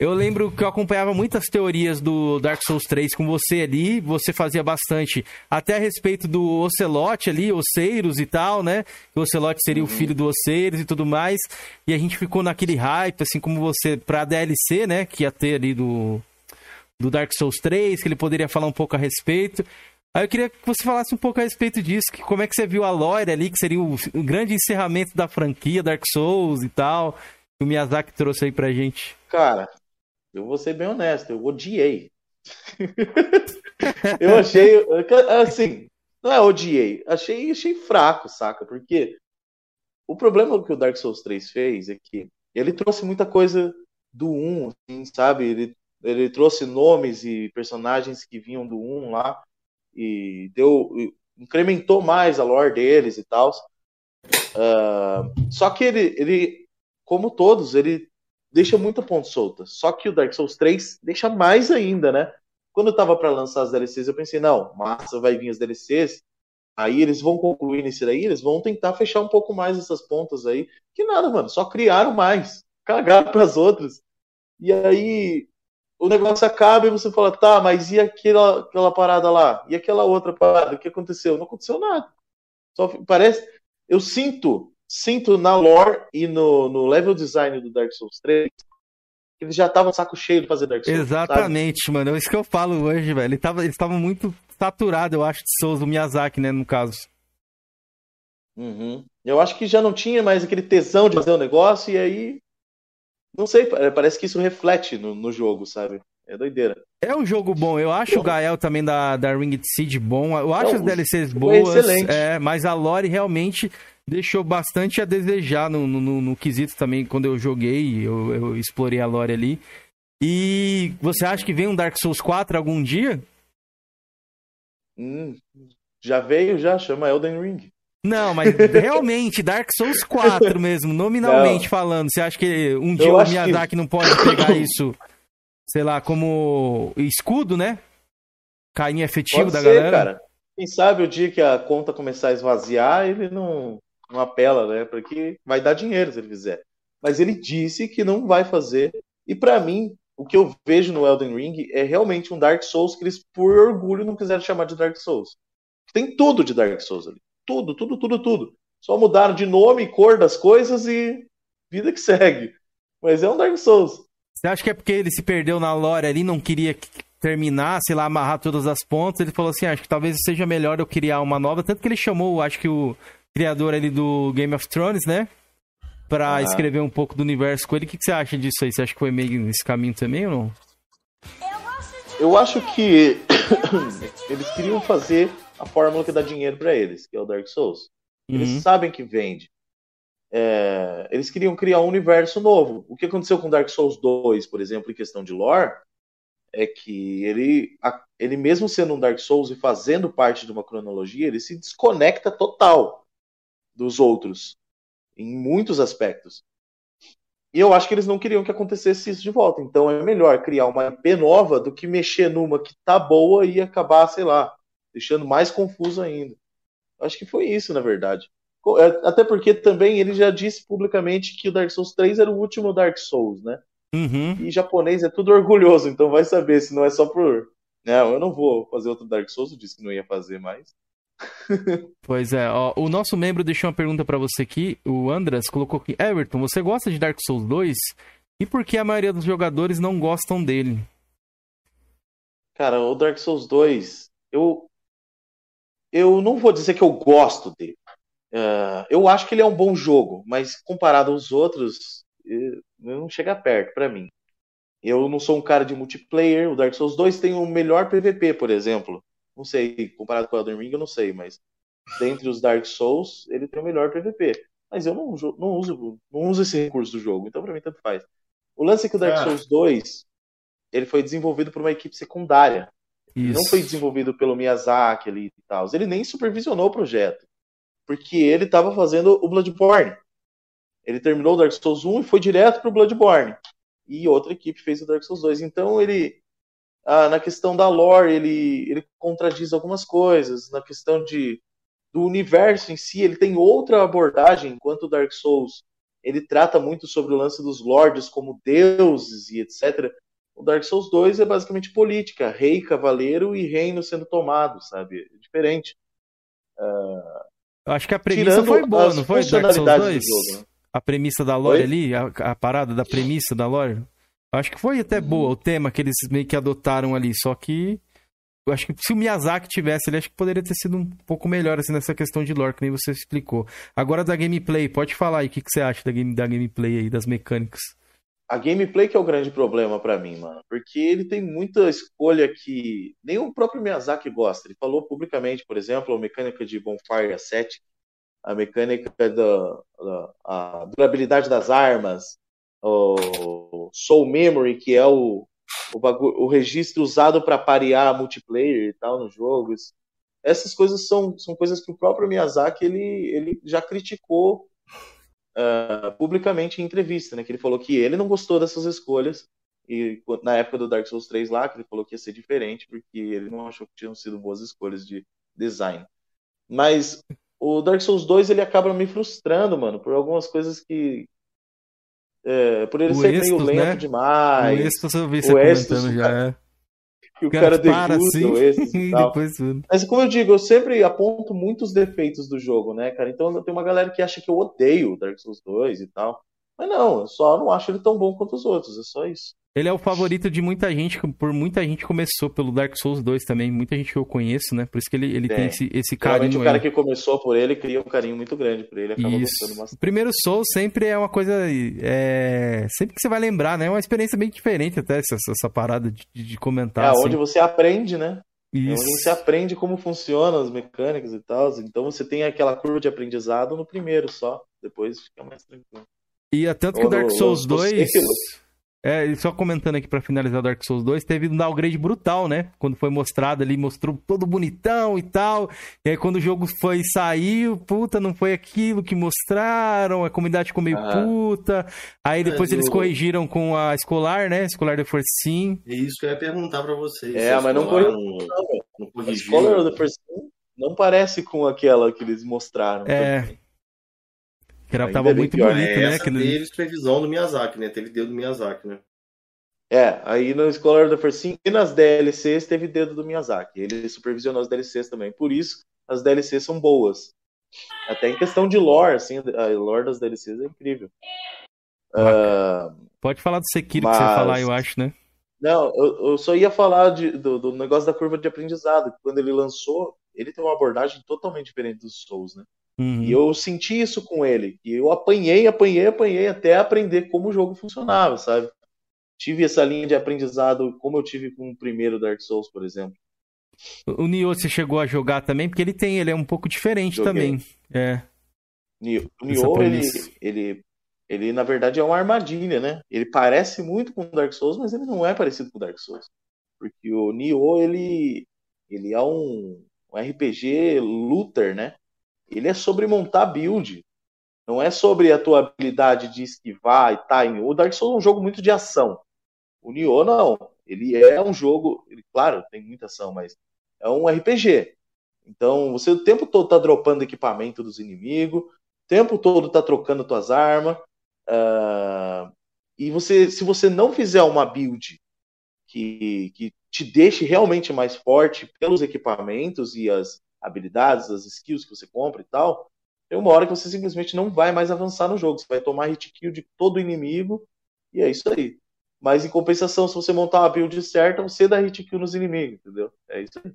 Eu lembro que eu acompanhava muitas teorias do Dark Souls 3 com você ali, você fazia bastante, até a respeito do Ocelote ali, Oceiros e tal, né? O Ocelote seria uhum. o filho do Oceiros e tudo mais. E a gente ficou naquele hype, assim como você, pra DLC, né? Que ia ter ali do, do Dark Souls 3, que ele poderia falar um pouco a respeito. Aí eu queria que você falasse um pouco a respeito disso, que como é que você viu a lore ali, que seria o, grande encerramento da franquia Dark Souls e tal, que o Miyazaki trouxe aí pra gente. Cara, eu vou ser bem honesto, eu odiei. eu achei, assim, não é odiei, achei, achei fraco, saca? Porque o problema que o Dark Souls 3 fez é que ele trouxe muita coisa do 1, assim, sabe? Ele ele trouxe nomes e personagens que vinham do 1 lá e deu incrementou mais a lore deles e tal. Uh, só que ele, ele, como todos, ele deixa muita ponta solta. Só que o Dark Souls 3 deixa mais ainda, né? Quando eu tava para lançar as DLCs, eu pensei, não, massa, vai vir as DLCs. Aí eles vão concluir nisso daí, eles vão tentar fechar um pouco mais essas pontas aí. Que nada, mano, só criaram mais. Cagaram pras outras. E aí, o negócio acaba e você fala, tá, mas e aquela, aquela parada lá? E aquela outra parada? O que aconteceu? Não aconteceu nada. Só parece. Eu sinto, sinto na lore e no, no level design do Dark Souls 3 que ele já tava saco cheio de fazer Dark Souls. Exatamente, sabe? mano. É isso que eu falo hoje, velho. Ele tava, eles estavam muito saturados, eu acho, de Souls, do Miyazaki, né, no caso. Uhum. Eu acho que já não tinha mais aquele tesão de fazer o negócio, e aí não sei, parece que isso reflete no, no jogo, sabe? É doideira. É um jogo bom. Eu acho o Gael também da, da Ringed Seed bom. Eu acho as DLCs boas. Excelente. É, mas a lore realmente deixou bastante a desejar no, no, no, no quesito também. Quando eu joguei, eu, eu, explorei a lore ali. E você acha que vem um Dark Souls 4 algum dia? Hum, já veio, já. Chama Elden Ring. Não, mas realmente, Dark Souls 4 mesmo, nominalmente não. falando, você acha que um dia o Miyazaki que... não pode pegar isso, sei lá, como escudo, né? Carinho efetivo pode da ser, galera? Cara. Quem sabe o dia que a conta começar a esvaziar, ele não, não apela, né? Porque vai dar dinheiro se ele fizer. Mas ele disse que não vai fazer. E para mim, o que eu vejo no Elden Ring é realmente um Dark Souls que eles, por orgulho, não quiseram chamar de Dark Souls. Tem tudo de Dark Souls ali. Tudo, tudo, tudo, tudo. Só mudaram de nome e cor das coisas e vida que segue. Mas é um Dark Souls. Você acha que é porque ele se perdeu na lore ali, não queria terminar, sei lá, amarrar todas as pontas? Ele falou assim: ah, acho que talvez seja melhor eu criar uma nova. Tanto que ele chamou, acho que o criador ali do Game of Thrones, né? Pra ah. escrever um pouco do universo com ele. O que, que você acha disso aí? Você acha que foi meio nesse caminho também ou não? Eu acho que eles queriam fazer a fórmula que dá dinheiro para eles, que é o Dark Souls. Eles uhum. sabem que vende. É, eles queriam criar um universo novo. O que aconteceu com Dark Souls 2, por exemplo, em questão de lore, é que ele, ele mesmo sendo um Dark Souls e fazendo parte de uma cronologia, ele se desconecta total dos outros em muitos aspectos. E eu acho que eles não queriam que acontecesse isso de volta. Então é melhor criar uma IP nova do que mexer numa que tá boa e acabar, sei lá, deixando mais confuso ainda. Acho que foi isso, na verdade. É, até porque também ele já disse publicamente que o Dark Souls 3 era o último Dark Souls, né? Uhum. E japonês é tudo orgulhoso, então vai saber se não é só por. Não, eu não vou fazer outro Dark Souls, eu disse que não ia fazer mais. pois é, ó, o nosso membro deixou uma pergunta para você aqui, o Andras colocou aqui: Everton, você gosta de Dark Souls 2? E por que a maioria dos jogadores não gostam dele? Cara, o Dark Souls 2, eu eu não vou dizer que eu gosto dele. Uh, eu acho que ele é um bom jogo, mas comparado aos outros, não chega perto para mim. Eu não sou um cara de multiplayer. O Dark Souls 2 tem o melhor PVP, por exemplo. Não sei, comparado com o Elden Ring, eu não sei, mas dentre os Dark Souls, ele tem o melhor PVP. Mas eu não, não, uso, não uso esse recurso do jogo, então pra mim tanto faz. O lance é que o Dark Souls 2 ele foi desenvolvido por uma equipe secundária. Ele não foi desenvolvido pelo Miyazaki ali e tal. Ele nem supervisionou o projeto. Porque ele estava fazendo o Bloodborne. Ele terminou o Dark Souls 1 e foi direto pro Bloodborne. E outra equipe fez o Dark Souls 2. Então ele. Ah, na questão da lore, ele, ele contradiz algumas coisas. Na questão de, do universo em si, ele tem outra abordagem, enquanto o Dark Souls ele trata muito sobre o lance dos lords como deuses e etc. O Dark Souls 2 é basicamente política, rei, cavaleiro e reino sendo tomado, sabe? É diferente. Uh, Eu acho que a premissa foi boa, não foi? Dark Souls 2? Jogo, né? A premissa da lore Oi? ali, a, a, parada da premissa da lore. Eu acho que foi até uhum. boa o tema que eles meio que adotaram ali, só que eu acho que se o Miyazaki tivesse, ele acho que poderia ter sido um pouco melhor assim nessa questão de lore, que nem você explicou. Agora da gameplay, pode falar aí o que, que você acha da, game, da gameplay aí, das mecânicas a gameplay que é o grande problema para mim, mano. Porque ele tem muita escolha que nem o próprio Miyazaki gosta. Ele falou publicamente, por exemplo, a mecânica de Bonfire 7, a mecânica da, da a durabilidade das armas, o Soul Memory, que é o, o, o registro usado para parear multiplayer e tal nos jogos. Essas coisas são, são coisas que o próprio Miyazaki ele, ele já criticou uh, publicamente em entrevista, né? Que ele falou que ele não gostou dessas escolhas. E na época do Dark Souls 3 lá, que ele falou que ia ser diferente, porque ele não achou que tinham sido boas escolhas de design. Mas o Dark Souls 2 ele acaba me frustrando, mano, por algumas coisas que. É, por ele o ser meio lento né? demais. O Estos eu vi você o comentando já, é que o cara, cara assim, esses e tal. Mas como eu digo, eu sempre aponto muitos defeitos do jogo, né, cara? Então tem uma galera que acha que eu odeio Dark Souls 2 e tal. Mas não, eu só não acho ele tão bom quanto os outros, é só isso. Ele é o favorito de muita gente, por muita gente começou pelo Dark Souls 2 também, muita gente que eu conheço, né? Por isso que ele, ele tem esse, esse carinho. o cara que começou por ele cria um carinho muito grande por ele, acaba isso. O primeiro Souls sempre é uma coisa. É... Sempre que você vai lembrar, né? É uma experiência bem diferente até essa, essa parada de, de comentar. É assim. onde você aprende, né? Isso. É onde você aprende como funcionam as mecânicas e tal. Então você tem aquela curva de aprendizado no primeiro só. Depois fica mais tranquilo. E é tanto que o Dark Souls 2. É, só comentando aqui para finalizar o Dark Souls 2, teve um downgrade brutal, né? Quando foi mostrado ali, mostrou todo bonitão e tal. E aí quando o jogo foi sair, puta, não foi aquilo que mostraram, a comunidade ficou meio ah. puta. Aí depois eles eu... corrigiram com a escolar, né? Escolar The First Sim. É isso que eu ia perguntar para vocês. É, mas não corrigiram. Não, não A Escolar The First Sim não parece com aquela que eles mostraram. É. Também. Que era, tava muito pior. bonito, é, né? Essa que teve previsão do Miyazaki, né? Teve dedo do Miyazaki, né? É, aí no Scholar of the First Sim, e nas DLCs teve dedo do Miyazaki. Ele supervisionou as DLCs também. Por isso, as DLCs são boas. Até em questão de lore, assim, a lore das DLCs é incrível. Uh, Pode falar do Sekiro mas... que você ia falar, eu acho, né? Não, eu, eu só ia falar de, do, do, negócio da curva de aprendizado. Quando ele lançou, ele tem uma abordagem totalmente diferente dos Souls, né? Uhum. E eu senti isso com ele. E eu apanhei, apanhei, apanhei até aprender como o jogo funcionava, sabe? Tive essa linha de aprendizado como eu tive com o primeiro Dark Souls, por exemplo. O Nioh você chegou a jogar também? Porque ele tem, ele é um pouco diferente Joguei. também. É. O Nioh, ele, ele, ele na verdade é uma armadilha, né? Ele parece muito com o Dark Souls, mas ele não é parecido com o Dark Souls. Porque o Nioh, ele, ele é um, um RPG looter, né? Ele é sobre montar build. Não é sobre a tua habilidade de esquivar e timing. O Dark Souls é um jogo muito de ação. O Nioh não. Ele é um jogo, ele, claro, tem muita ação, mas é um RPG. Então, você o tempo todo tá dropando equipamento dos inimigos, o tempo todo tá trocando tuas armas. Uh, e você, se você não fizer uma build que, que te deixe realmente mais forte pelos equipamentos e as, habilidades, as skills que você compra e tal, tem uma hora que você simplesmente não vai mais avançar no jogo. Você vai tomar hit kill de todo inimigo e é isso aí. Mas em compensação, se você montar uma build certa, você dá hit kill nos inimigos, entendeu? É isso aí.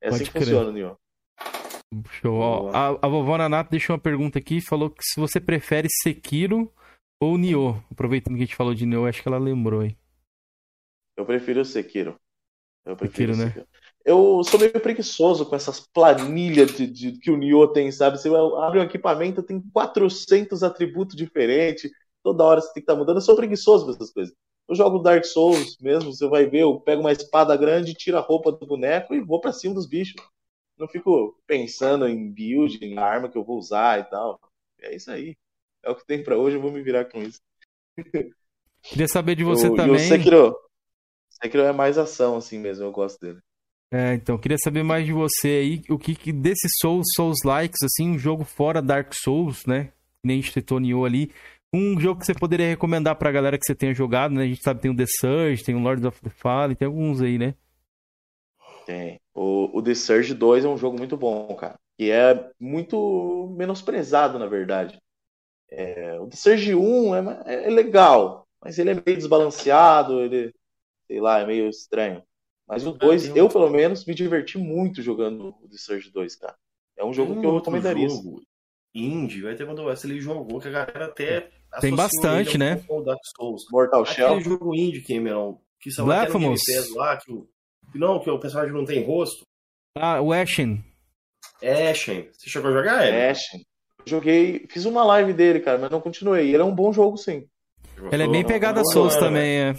É Pode assim que crer. funciona, Nioh. Show. A, a vovó Nanato deixou uma pergunta aqui falou que se você prefere Sekiro ou Nioh. Aproveitando que a gente falou de Nioh, acho que ela lembrou aí. Eu prefiro o Sekiro. Eu Prefiro, prefiro, o né? Eu sou meio preguiçoso com essas planilhas de, de- que o Nioh tem, sabe? Você abre um equipamento, tem 400 atributos diferentes, toda hora você tem que estar mudando. Eu sou preguiçoso com essas coisas. Eu jogo Dark Souls mesmo, você vai ver, eu pego uma espada grande, tiro a roupa do boneco e vou pra cima dos bichos. Não fico pensando em build, em arma que eu vou usar e tal. É isso aí. É o que tem pra hoje, eu vou me virar com isso. Queria saber de você o, E o também. Sekiro, Sekiro é mais ação, assim mesmo, eu gosto dele. É, então, queria saber mais de você aí, o que, que desses Souls, Souls likes, assim, um jogo fora Dark Souls, né? Que Nem a gente Nioh ali. Um jogo que você poderia recomendar pra galera que você tenha jogado, né? A gente sabe tem o The Surge, tem o Lords of the Fallen, tem alguns aí, né? Tem. O, o The Surge 2 é um jogo muito bom, cara. Que é muito menosprezado, na verdade. É, o The Surge 1 é, é legal, mas ele é meio desbalanceado, ele, sei lá, é meio estranho. Mas o 2, tem um- eu pelo menos, me diverti muito jogando o The Surge 2, cara. É um jogo Tem que eu recomendaria. jogo indie, vai ter quando o Wesley jogou, que a galera até Tem associou bastante, ele né? Dark Souls. Mortal Aquele Shell. jogo indie, Cameron, que são Blasphemous. Lá, que, o- que não, que o personagem não tem rosto. Ah, o Ashen. Ashen. Você chegou a jogar ele? Ashen. Joguei, fiz uma live dele, cara, mas não continuei. Ele é um bom jogo, sim. Ele é bem pegada Souls também, é.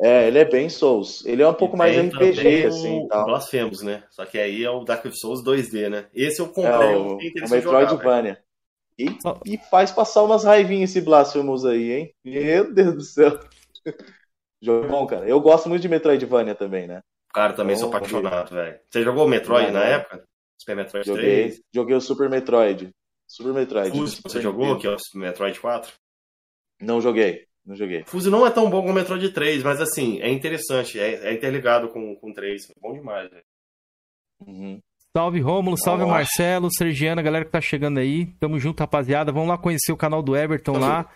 É, ele é bem Souls. Ele é um pouco mais RPG, assim, e tal. Blasphemous, né? Só que aí é o Dark Souls 2D, né? Esse eu comprei, É, o, o. Metroidvania. E, e faz passar umas raivinhas esse Blasphemous aí, hein? Meu Deus do céu. Jogo bom, cara. Eu gosto muito de Metroidvania também, né? Cara, também sou Bom, apaixonado, velho. Você jogou o Metroid na época? Super Metroid Joguei, 3? joguei o Super Metroid. Super Metroid. Super você jogou, que é o Super Metroid 4? Não joguei, não joguei. Fuse não é tão bom como o Metroid 3, mas assim, é interessante, é, é interligado com, com o 3. Bom demais, velho. Uhum. Salve Rômulo, salve lá. Marcelo, Sergiana, galera que tá chegando aí. Tamo junto, rapaziada. Vamos lá conhecer o canal do Everton Tamo lá.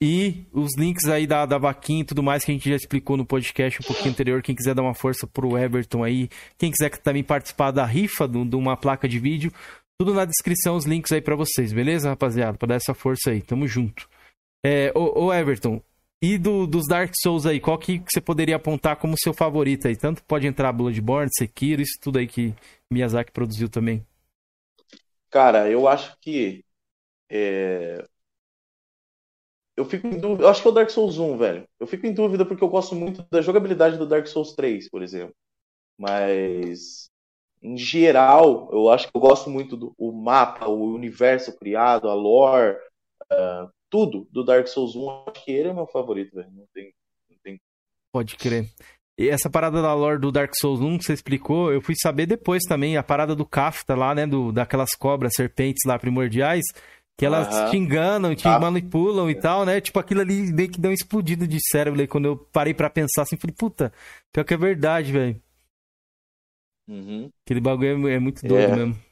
E os links aí da, da vaquinha e tudo mais que a gente já explicou no podcast um pouquinho anterior. Quem quiser dar uma força pro Everton aí. Quem quiser também participar da rifa do- de uma placa de vídeo. Tudo na descrição, os links aí pra vocês, beleza, rapaziada? Pra dar essa força aí. Tamo junto. É, ô, ô Everton, e do- dos Dark Souls aí, qual que você poderia apontar como seu favorito aí? Tanto pode entrar Bloodborne, Sekiro, isso tudo aí que Miyazaki produziu também. Cara, eu acho que. é, Eu fico em dúvida. Eu acho que é o Dark Souls 1, velho. Eu fico em dúvida porque eu gosto muito da jogabilidade do Dark Souls 3, por exemplo. Mas. Em geral, eu acho que eu gosto muito do mapa, o universo criado, a lore, ah, tudo do Dark Souls 1. Acho que ele é meu favorito, velho. Não tem, não tem Pode crer. E essa parada da lore do Dark Souls 1 que você explicou, eu fui saber depois também, a parada do Kafta lá, né, do, daquelas cobras, serpentes lá primordiais, que elas Aham. te enganam, te manipulam e tal, né? Tipo, aquilo ali meio que deu um explodido de cérebro aí, quando eu parei pra pensar assim, falei, puta, pior que é verdade, velho. Uhum. Aquele bagulho é, é muito doido É. mesmo.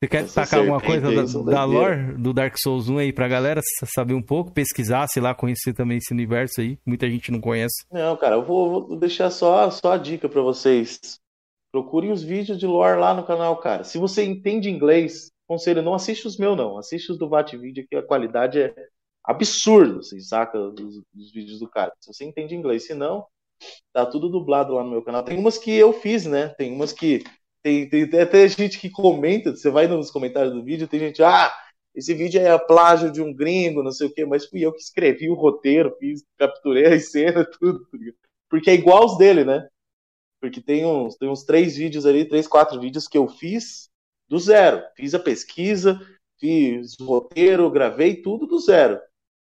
Você quer Essa tacar alguma coisa da, da lore do Dark Souls 1 aí pra galera sa- saber um pouco, pesquisar, sei lá, conhecer também esse universo aí, muita gente não conhece. Não, cara, eu vou, vou deixar só, só a dica pra vocês. Procurem os vídeos de lore lá no canal, cara. Se você entende inglês, conselho, não assiste os meus, não. Assiste os do VatVideo, que a qualidade é absurda, assim, saca? Os, os vídeos do cara. Se você entende inglês, se não, tá tudo dublado lá no meu canal. Tem umas que eu fiz, né? Tem umas que. Tem, tem, tem até gente que comenta, você vai nos comentários do vídeo, tem gente, ah, esse vídeo é plágio de um gringo, não sei o quê, mas fui eu que escrevi o roteiro, fiz, capturei as cenas, tudo. tá? Porque é igual os dele, né? Porque tem uns, tem uns três vídeos ali, três, quatro vídeos que eu fiz do zero. Fiz a pesquisa, fiz o roteiro, gravei tudo do zero.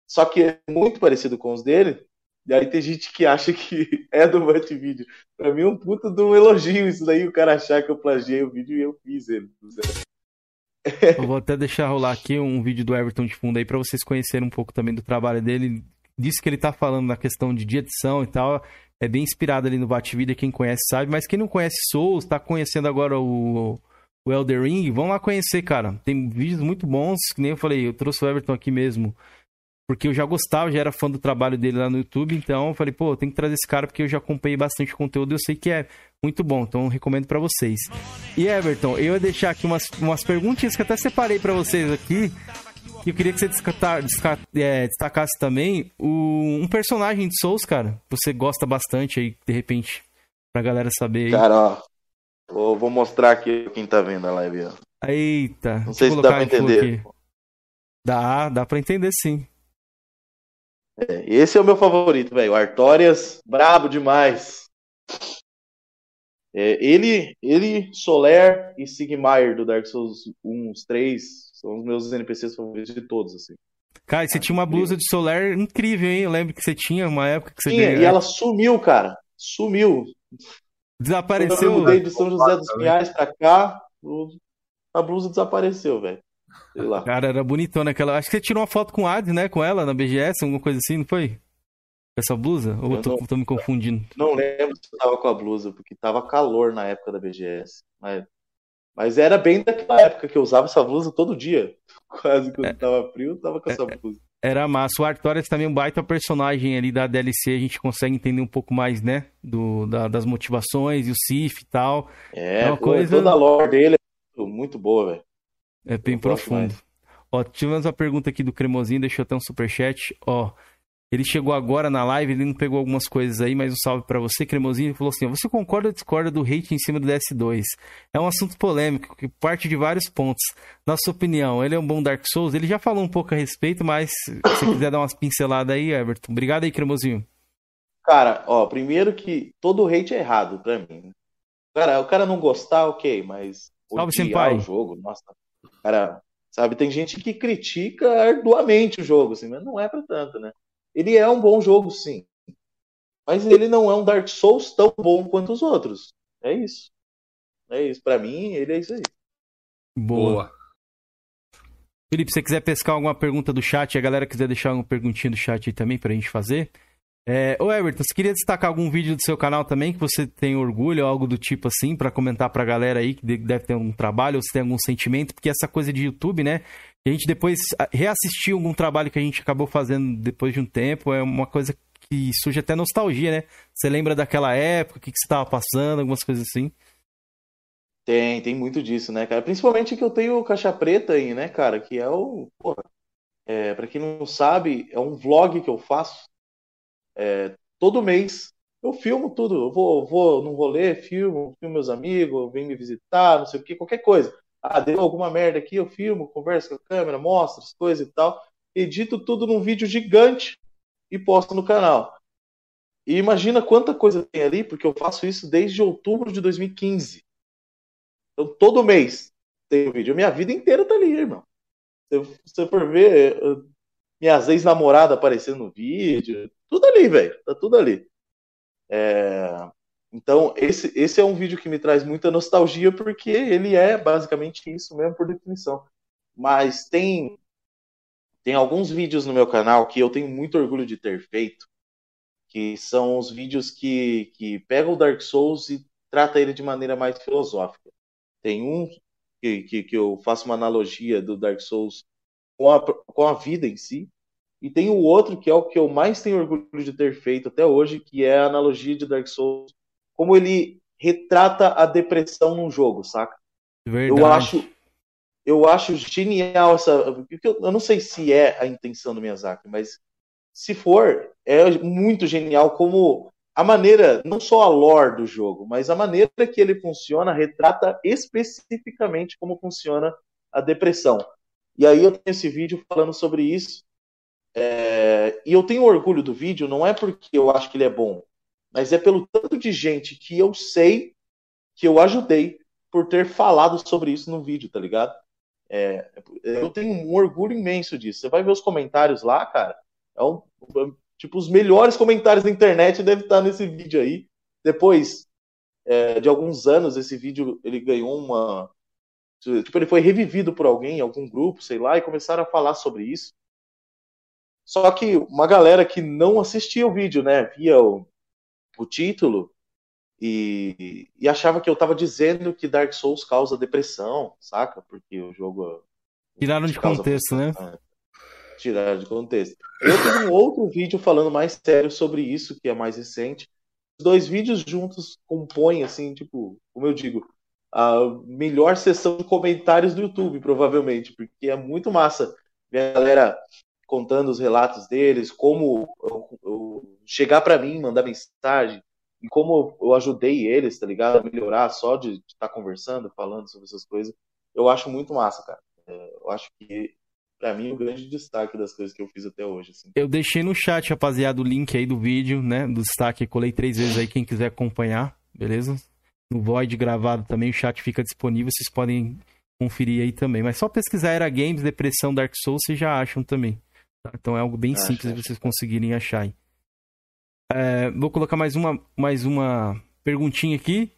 Só que é muito parecido com os dele. E aí tem gente que acha que é do Vídeo. Pra mim é um puta de um elogio isso daí, o cara achar que eu plagiei o vídeo e eu fiz ele. Eu vou até deixar rolar aqui um vídeo do Everton de fundo aí pra vocês conhecerem um pouco também do trabalho dele. Disso que ele tá falando na questão de de edição e tal. É bem inspirado ali no Batvideo, quem conhece sabe. Mas quem não conhece Souls, tá conhecendo agora o, o Elder Ring, vão lá conhecer, cara. Tem vídeos muito bons, que nem eu falei, eu trouxe o Everton aqui mesmo. Porque eu já gostava, já era fã do trabalho dele lá no YouTube, então eu falei, pô, tenho que trazer esse cara porque eu já acompanhei bastante conteúdo e eu sei que é muito bom, então recomendo pra vocês. E Everton, eu ia deixar aqui umas, umas perguntinhas que até separei pra vocês aqui, E eu queria que você é, destacasse também o, um personagem de Souls, cara. Você gosta bastante aí, de repente, pra galera saber. Aí. Cara, ó. Vou mostrar aqui quem tá vendo a live, ó. Eita. Não sei se dá pra entender. Dá, dá pra entender sim. É, esse é o meu favorito, velho. Artorias, brabo demais. É, ele, ele, Soler e Sigmar do Dark Souls 1, os três, são os meus NPCs favoritos de todos, assim. Cara, você tinha uma blusa de Soler incrível, hein? Eu lembro que você tinha uma época que você tinha. E ela sumiu, cara. Sumiu. Desapareceu. Quando eu mudei de São José dos Pinhais pra cá, a blusa desapareceu, velho. Sei lá. Cara, era bonitona aquela. Acho que você tirou uma foto com o Ad, né? Com ela na BGS, alguma coisa assim, não foi? Essa blusa? Ou eu tô, não, tô, me confundindo? Não lembro se eu tava com a blusa, porque tava calor na época da BGS. Mas, mas era bem daquela época que eu usava essa blusa todo dia. Quase que eu é, tava frio, eu tava com essa é, blusa. Era massa. O Artorias também é um baita personagem ali da DLC. A gente consegue entender um pouco mais, né? Do, da, das motivações e o Sif e tal. É, é uma pô, coisa... toda a lore dele é muito boa, velho. É bem profundo. Ó, tivemos uma pergunta aqui do Cremosinho, deixou até um superchat. Ó, ele chegou agora na live, ele não pegou algumas coisas aí, mas um salve para você, Cremosinho. Ele falou assim: Você concorda ou discorda do hate em cima do DS2? É um assunto polêmico que parte de vários pontos. Na sua opinião, ele é um bom Dark Souls? Ele já falou um pouco a respeito, mas se você quiser dar umas pinceladas aí, Everton. Obrigado aí, Cremosinho. Cara, ó, primeiro que todo hate é errado pra mim. Né? Cara, o cara não gostar, ok, mas Salve, senpai. o jogo, nossa. Cara, sabe, tem gente que critica arduamente o jogo, assim, mas não é pra tanto, né? Ele é um bom jogo, sim. Mas ele não é um Dark Souls tão bom quanto os outros. É isso. É isso. Para mim, ele é isso aí. Boa. Boa. Felipe, se você quiser pescar alguma pergunta do chat, a galera quiser deixar uma perguntinha do chat aí também pra gente fazer. É, ô Everton, você queria destacar algum vídeo do seu canal também que você tem orgulho ou algo do tipo assim, para comentar pra galera aí que deve ter algum trabalho ou se tem algum sentimento, porque essa coisa de YouTube, né? a gente depois reassistiu algum trabalho que a gente acabou fazendo depois de um tempo, é uma coisa que surge até nostalgia, né? Você lembra daquela época, o que, que você estava passando, algumas coisas assim? Tem, tem muito disso, né, cara? Principalmente que eu tenho caixa preta aí, né, cara? Que é o. Porra, é, pra quem não sabe, é um vlog que eu faço. É, todo mês eu filmo tudo. Eu vou, vou num rolê, filmo, filmo meus amigos, vem me visitar, não sei o que, qualquer coisa. Ah, deu alguma merda aqui, eu filmo, converso com a câmera, mostro as coisas e tal. Edito tudo num vídeo gigante e posto no canal. E imagina quanta coisa tem ali, porque eu faço isso desde outubro de 2015. Então, todo mês tem um vídeo. Minha vida inteira tá ali, irmão. Se você for ver, minhas ex-namoradas aparecendo no vídeo, tudo ali, velho. Tá tudo ali. É... Então, esse, esse é um vídeo que me traz muita nostalgia, porque ele é basicamente isso mesmo, por definição. Mas tem, tem alguns vídeos no meu canal que eu tenho muito orgulho de ter feito, que são os vídeos que, que pegam o Dark Souls e trata ele de maneira mais filosófica. Tem um que, que, que eu faço uma analogia do Dark Souls com a, com a vida em si, e tem o outro que é o que eu mais tenho orgulho de ter feito até hoje, que é a analogia de Dark Souls como ele retrata a depressão num jogo, saca? Verdade. Eu acho eu acho genial essa. Eu não sei se é a intenção do Miyazaki, mas se for, é muito genial como a maneira, não só a lore do jogo, mas a maneira que ele funciona retrata especificamente como funciona a depressão. E aí eu tenho esse vídeo falando sobre isso. É... E eu tenho orgulho do vídeo, não é porque eu acho que ele é bom, mas é pelo tanto de gente que eu sei que eu ajudei por ter falado sobre isso no vídeo, tá ligado? É, eu tenho um orgulho imenso disso. Você vai ver os comentários lá, cara. É um, tipo, os melhores comentários da internet devem estar nesse vídeo aí. Depois é, de alguns anos, esse vídeo ele ganhou uma. Tipo, ele foi revivido por alguém, algum grupo, sei lá, e começaram a falar sobre isso. Só que uma galera que não assistia o vídeo, né, via o, o título e, e achava que eu estava dizendo que Dark Souls causa depressão, saca? Porque o jogo. Tiraram de contexto, né? Tiraram de contexto. Eu tenho um outro vídeo falando mais sério sobre isso, que é mais recente. Os dois vídeos juntos compõem, assim, tipo, como eu digo, a melhor sessão de comentários do YouTube, provavelmente, porque é muito massa ver a galera contando os relatos deles, como eu, eu, chegar para mim, mandar mensagem, e como eu ajudei eles, tá ligado? A melhorar só de estar tá conversando, falando sobre essas coisas. Eu acho muito massa, cara. É, eu acho que, pra mim, o grande destaque das coisas que eu fiz até hoje. Assim. Eu deixei no chat, rapaziada, o link aí do vídeo, né? Do destaque. Colei três vezes aí, quem quiser acompanhar, beleza? No Void gravado também, o chat fica disponível, vocês podem conferir aí também. Mas só pesquisar Era Games, Depressão, Dark Souls, vocês já acham também. Tá? Então é algo bem acho, simples de vocês conseguirem achar. É, vou colocar mais uma, mais uma perguntinha aqui.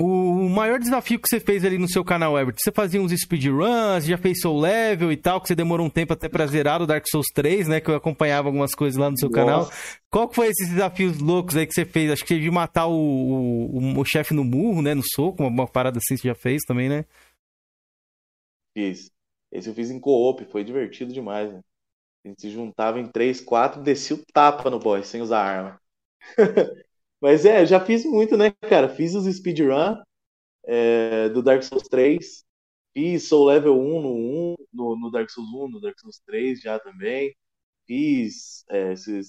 O maior desafio que você fez ali no seu canal, Everton, você fazia uns speedruns, já fez Soul Level e tal, que você demorou um tempo até pra zerar o Dark Souls 3, né? Que eu acompanhava algumas coisas lá no seu Nossa. canal. Qual que foi esses desafios loucos aí que você fez? Acho que de matar o, o, o chefe no murro, né? No soco, uma, uma, parada assim você já fez também, né? Fiz. Esse eu fiz em co-op, foi divertido demais, né? A gente se juntava em três, quatro, descia o tapa no boy, sem usar arma. Mas é, já fiz muito, né, cara? Fiz os speedrun é, do Dark Souls 3. Fiz Soul Level 1 no 1, no, no, Dark Souls 1, no Dark Souls 3 já também. Fiz é, esse,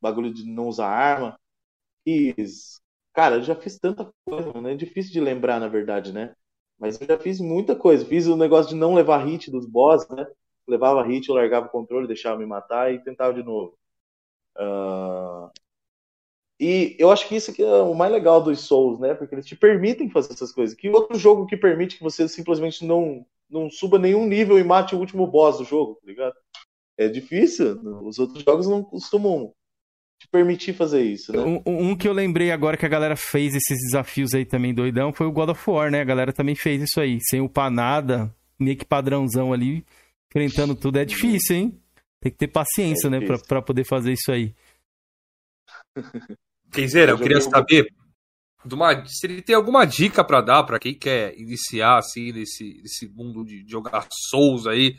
bagulho de não usar arma. Fiz. Cara, eu já fiz tanta coisa, né? É difícil de lembrar, na verdade, né? Mas eu já fiz muita coisa. Fiz o negócio de não levar hit dos boss, né? Levava hit, eu largava o controle, deixava me matar e tentava de novo. Uh, e eu acho que isso que é o mais legal dos Souls, né? Porque eles te permitem fazer essas coisas. Que outro jogo que permite que você simplesmente não, não suba nenhum nível e mate o último boss do jogo, tá ligado? É difícil. Os outros jogos não costumam te permitir fazer isso, né? Um, um, que eu lembrei agora que a galera fez esses desafios aí também doidão foi o God of War, né? A galera também fez isso aí. Sem upar nada, meio que padrãozão ali, enfrentando tudo. É difícil, hein? Tem que ter paciência, é né? Pra, pra poder fazer isso aí. Kenzeira, eu, queria saber uma, se ele tem alguma dica para dar para quem quer iniciar assim nesse, nesse mundo de jogar Souls aí.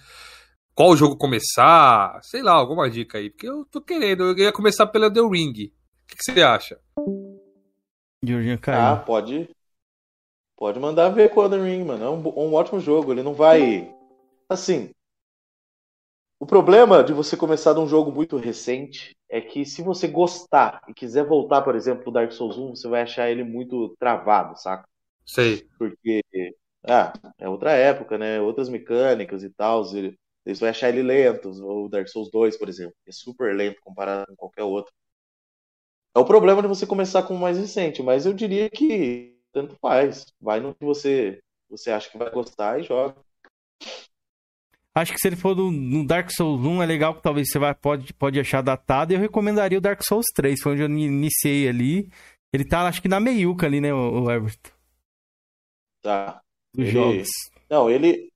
Qual jogo começar? Sei lá, alguma dica aí. Porque eu tô querendo, eu ia começar pela The Ring. O que, que você acha? Georgian Ah, pode. Pode mandar ver com o The Ring, mano. É um, um ótimo jogo. Ele não vai. Assim, o problema de você começar de um jogo muito recente é que se você gostar e quiser voltar, por exemplo, pro Dark Souls 1, você vai achar ele muito travado, saca? Sei. Porque ah, é outra época, né? Outras mecânicas e tal. Você vai achar ele lento. O Dark Souls 2, por exemplo, é super lento comparado com qualquer outro. É o problema de você começar com o mais recente, mas eu diria que tanto faz. Vai no que você, você acha que vai gostar e joga. Acho que se ele for do, no Dark Souls 1, é legal que talvez você vai, pode, pode achar datado. E eu recomendaria o Dark Souls 3, foi onde eu iniciei ali. Ele tá, acho que na meiuca ali, né, o, Everton? Tá. Dos ele... jogos. Não, ele.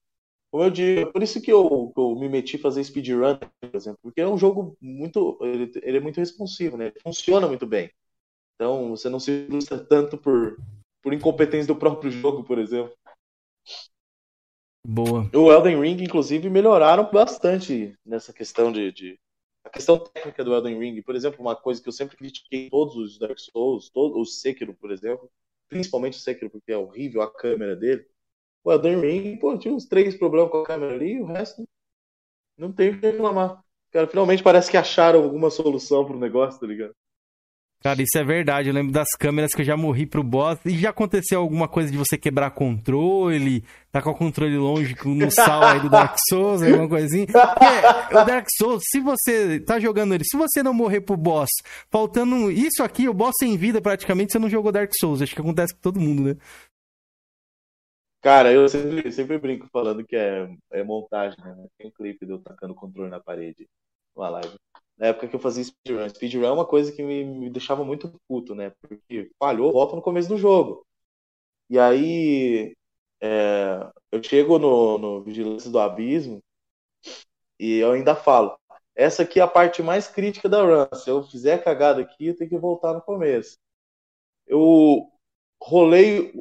Como eu digo, por isso que eu, eu me meti a fazer speedrun, por exemplo, porque é um jogo muito. Ele, ele é muito responsivo, né? Ele funciona muito bem. Então você não se frustra tanto por, por incompetência do próprio jogo, por exemplo. Boa. O Elden Ring, inclusive, melhoraram bastante nessa questão de, de, A questão técnica do Elden Ring. Por exemplo, uma coisa que eu sempre critiquei todos os Dark Souls, todos os Sekiro, por exemplo, principalmente o Sekiro, porque é horrível a câmera dele. O Elden Ring, pô, tinha uns três problemas com a câmera ali o resto não tem o que reclamar. Cara, finalmente parece que acharam alguma solução pro negócio, tá ligado? Cara, isso é verdade. Eu lembro das câmeras que eu já morri pro boss. E já aconteceu alguma coisa de você quebrar controle, tá com o controle longe no sal aí do Dark Souls, alguma coisinha. Porque o Dark Souls, se você tá jogando ele, se você não morrer pro boss, faltando isso aqui, o boss sem vida praticamente, você não jogou Dark Souls. Acho que acontece com todo mundo, né? Cara, eu sempre, sempre brinco falando que é, é montagem, né? Tem um clipe de eu tacando controle na parede, uma live na época que eu fazia speedrun. Speedrun é uma coisa que me, me deixava muito puto, né? Porque falhou, volta no começo do jogo. E aí é, eu chego no, no Vigilância do Abismo e eu ainda falo. Essa aqui é a parte mais crítica da run. Se eu fizer cagada aqui, eu tenho que voltar no começo. Eu rolei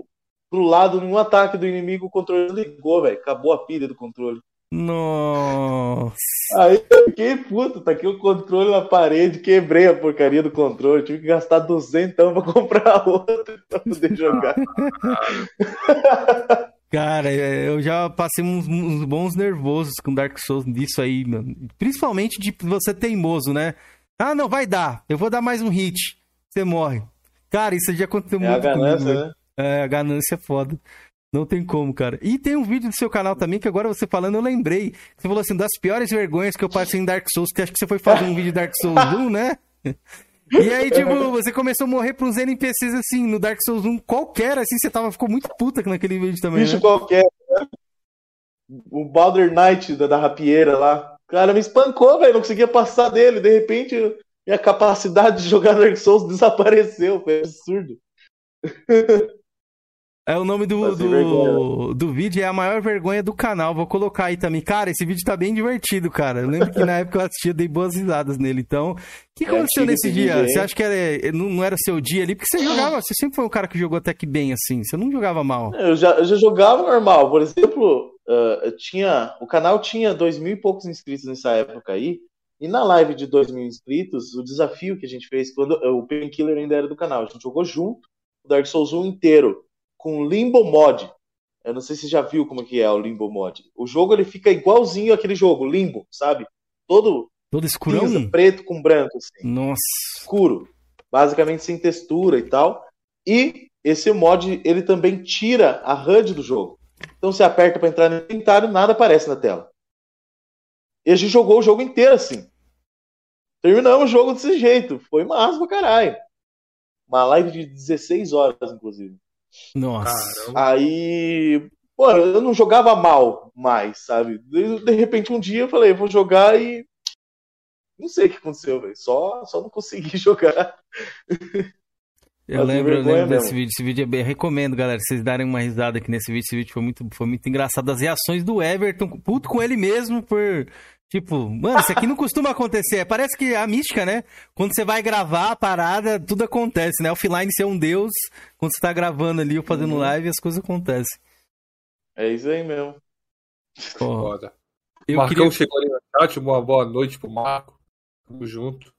pro lado num ataque do inimigo, o controle ligou, velho. Acabou a pilha do controle. Nossa. Aí eu fiquei puto, tá aqui o controle na parede, quebrei a porcaria do controle, tive que gastar 200 pra comprar outro pra poder jogar. Cara, eu já passei uns, uns, bons nervosos com Dark Souls disso aí, mano. Principalmente de você teimoso, né? Ah, não, vai dar. Eu vou dar mais um hit. Você morre. Cara, isso já aconteceu é muito a ganância, comigo, né? É, a ganância é foda. Não tem como, cara. E tem um vídeo do seu canal também que agora você falando, eu lembrei. Você falou assim, das piores vergonhas que eu passei em Dark Souls, que acho que você foi fazer um vídeo de Dark Souls 1, né? E aí, tipo, você começou a morrer pra uns NPCs assim, no Dark Souls 1 qualquer, assim, você tava, ficou muito puta naquele vídeo também. Bicho né? qualquer. Né? O Balder Knight da, da rapieira lá. Cara, me espancou, velho. Não conseguia passar dele. De repente, minha capacidade de jogar Dark Souls desapareceu. Foi absurdo. É o nome do, do, do, vídeo, é a maior vergonha do canal. Vou colocar aí também. Cara, esse vídeo tá bem divertido, cara. Eu lembro que na época eu assistia, dei boas risadas nele. Então, o que é aconteceu nesse dia? Você acha que era, não era seu dia ali? Porque você jogava, você sempre foi um cara que jogou até que bem, assim. Você não jogava mal. Eu já, eu já jogava normal. Por exemplo, uh, tinha, o canal tinha dois mil e poucos inscritos nessa época aí. E na live de dois mil inscritos, o desafio que a gente fez, quando o Painkiller ainda era do canal, a gente jogou junto o Dark Souls 1 inteiro com Limbo Mod. Eu não sei se você já viu como que é o Limbo Mod. O jogo ele fica igualzinho aquele jogo, Limbo, sabe? Todo todo escurão, cinza, preto com branco assim. Nossa. Escuro, basicamente sem textura e tal. E esse mod ele também tira a HUD do jogo. Então você aperta para entrar no inventário, nada aparece na tela. E a gente jogou o jogo inteiro assim. Terminamos o jogo desse jeito. Foi massa pra caralho. Uma live de 16 horas, inclusive. Nossa. Caramba. Aí, pô, eu não jogava mal mais, sabe? De, de repente um dia eu falei, vou jogar e não sei o que aconteceu, velho. Só, só não consegui jogar. Eu lembro, eu lembro desse vídeo. Esse vídeo é bem. Recomendo, galera, vocês darem uma risada aqui nesse vídeo. Esse vídeo foi muito, foi muito engraçado. As reações do Everton, puto com ele mesmo por Tipo, mano, isso aqui não costuma acontecer. Parece que a mística, né? Quando você vai gravar a parada, tudo acontece, né? Offline ser um deus, quando você tá gravando ali ou fazendo uhum. live, as coisas acontecem. É isso aí mesmo. Foda. Eu Marcão queria... chegou ali no chat, uma boa noite pro Marco. Tamo junto.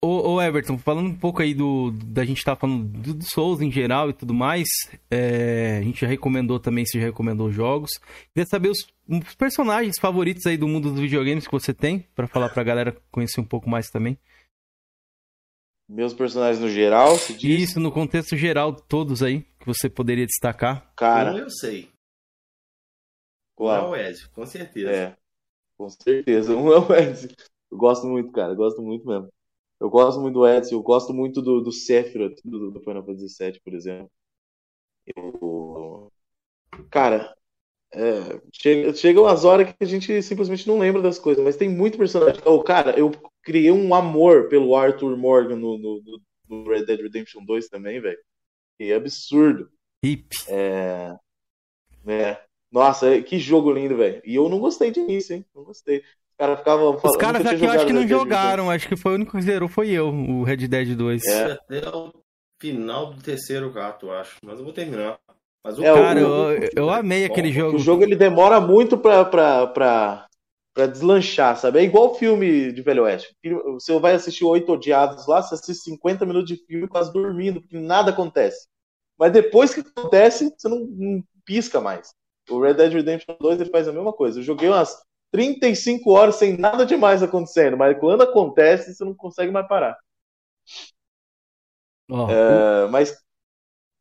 Ô, ô, Everton, falando um pouco aí do. Da gente tá falando do, do Souls em geral e tudo mais. É, a gente já recomendou também, se já recomendou jogos. Queria saber os, os, personagens favoritos aí do mundo dos videogames que você tem, para falar pra galera conhecer um pouco mais também. Meus personagens no geral, se diz? Isso, no contexto geral, todos aí, que você poderia destacar. Cara. Um eu sei. Qual? Um é o Ezio, com certeza. É, com certeza. Um é o Ezio. Eu gosto muito, cara, eu gosto muito mesmo. Eu gosto muito do Edson, eu gosto muito do, do Sephiroth, do, do Final Fantasy VII, por exemplo. Eu... Cara, é, chega, chegam as horas que a gente simplesmente não lembra das coisas, mas tem muito personagem. Oh, cara, eu criei um amor pelo Arthur Morgan no, no, no Red Dead Redemption 2 também, velho. Que é absurdo. Hip. É, é. Nossa, que jogo lindo, velho. E eu não gostei de início, hein? Não gostei cara ficavam Os caras aqui eu acho que não jogaram, acho que foi o único que zerou foi eu, o Red Dead 2. É. Até o final do terceiro gato, acho. Mas eu vou terminar. Mas o é, cara, o, eu, eu amei aquele jogo. O jogo ele demora muito pra, pra, pra, pra deslanchar, sabe? É igual filme de Velho Oeste. Você vai assistir Oito Odiados lá, você assiste 50 minutos de filme quase dormindo, porque nada acontece. Mas depois que acontece, você não, não pisca mais. O Red Dead Redemption 2 ele faz a mesma coisa. Eu joguei umas 35 horas sem nada demais acontecendo, mas quando acontece, você não consegue mais parar. Oh, é, mas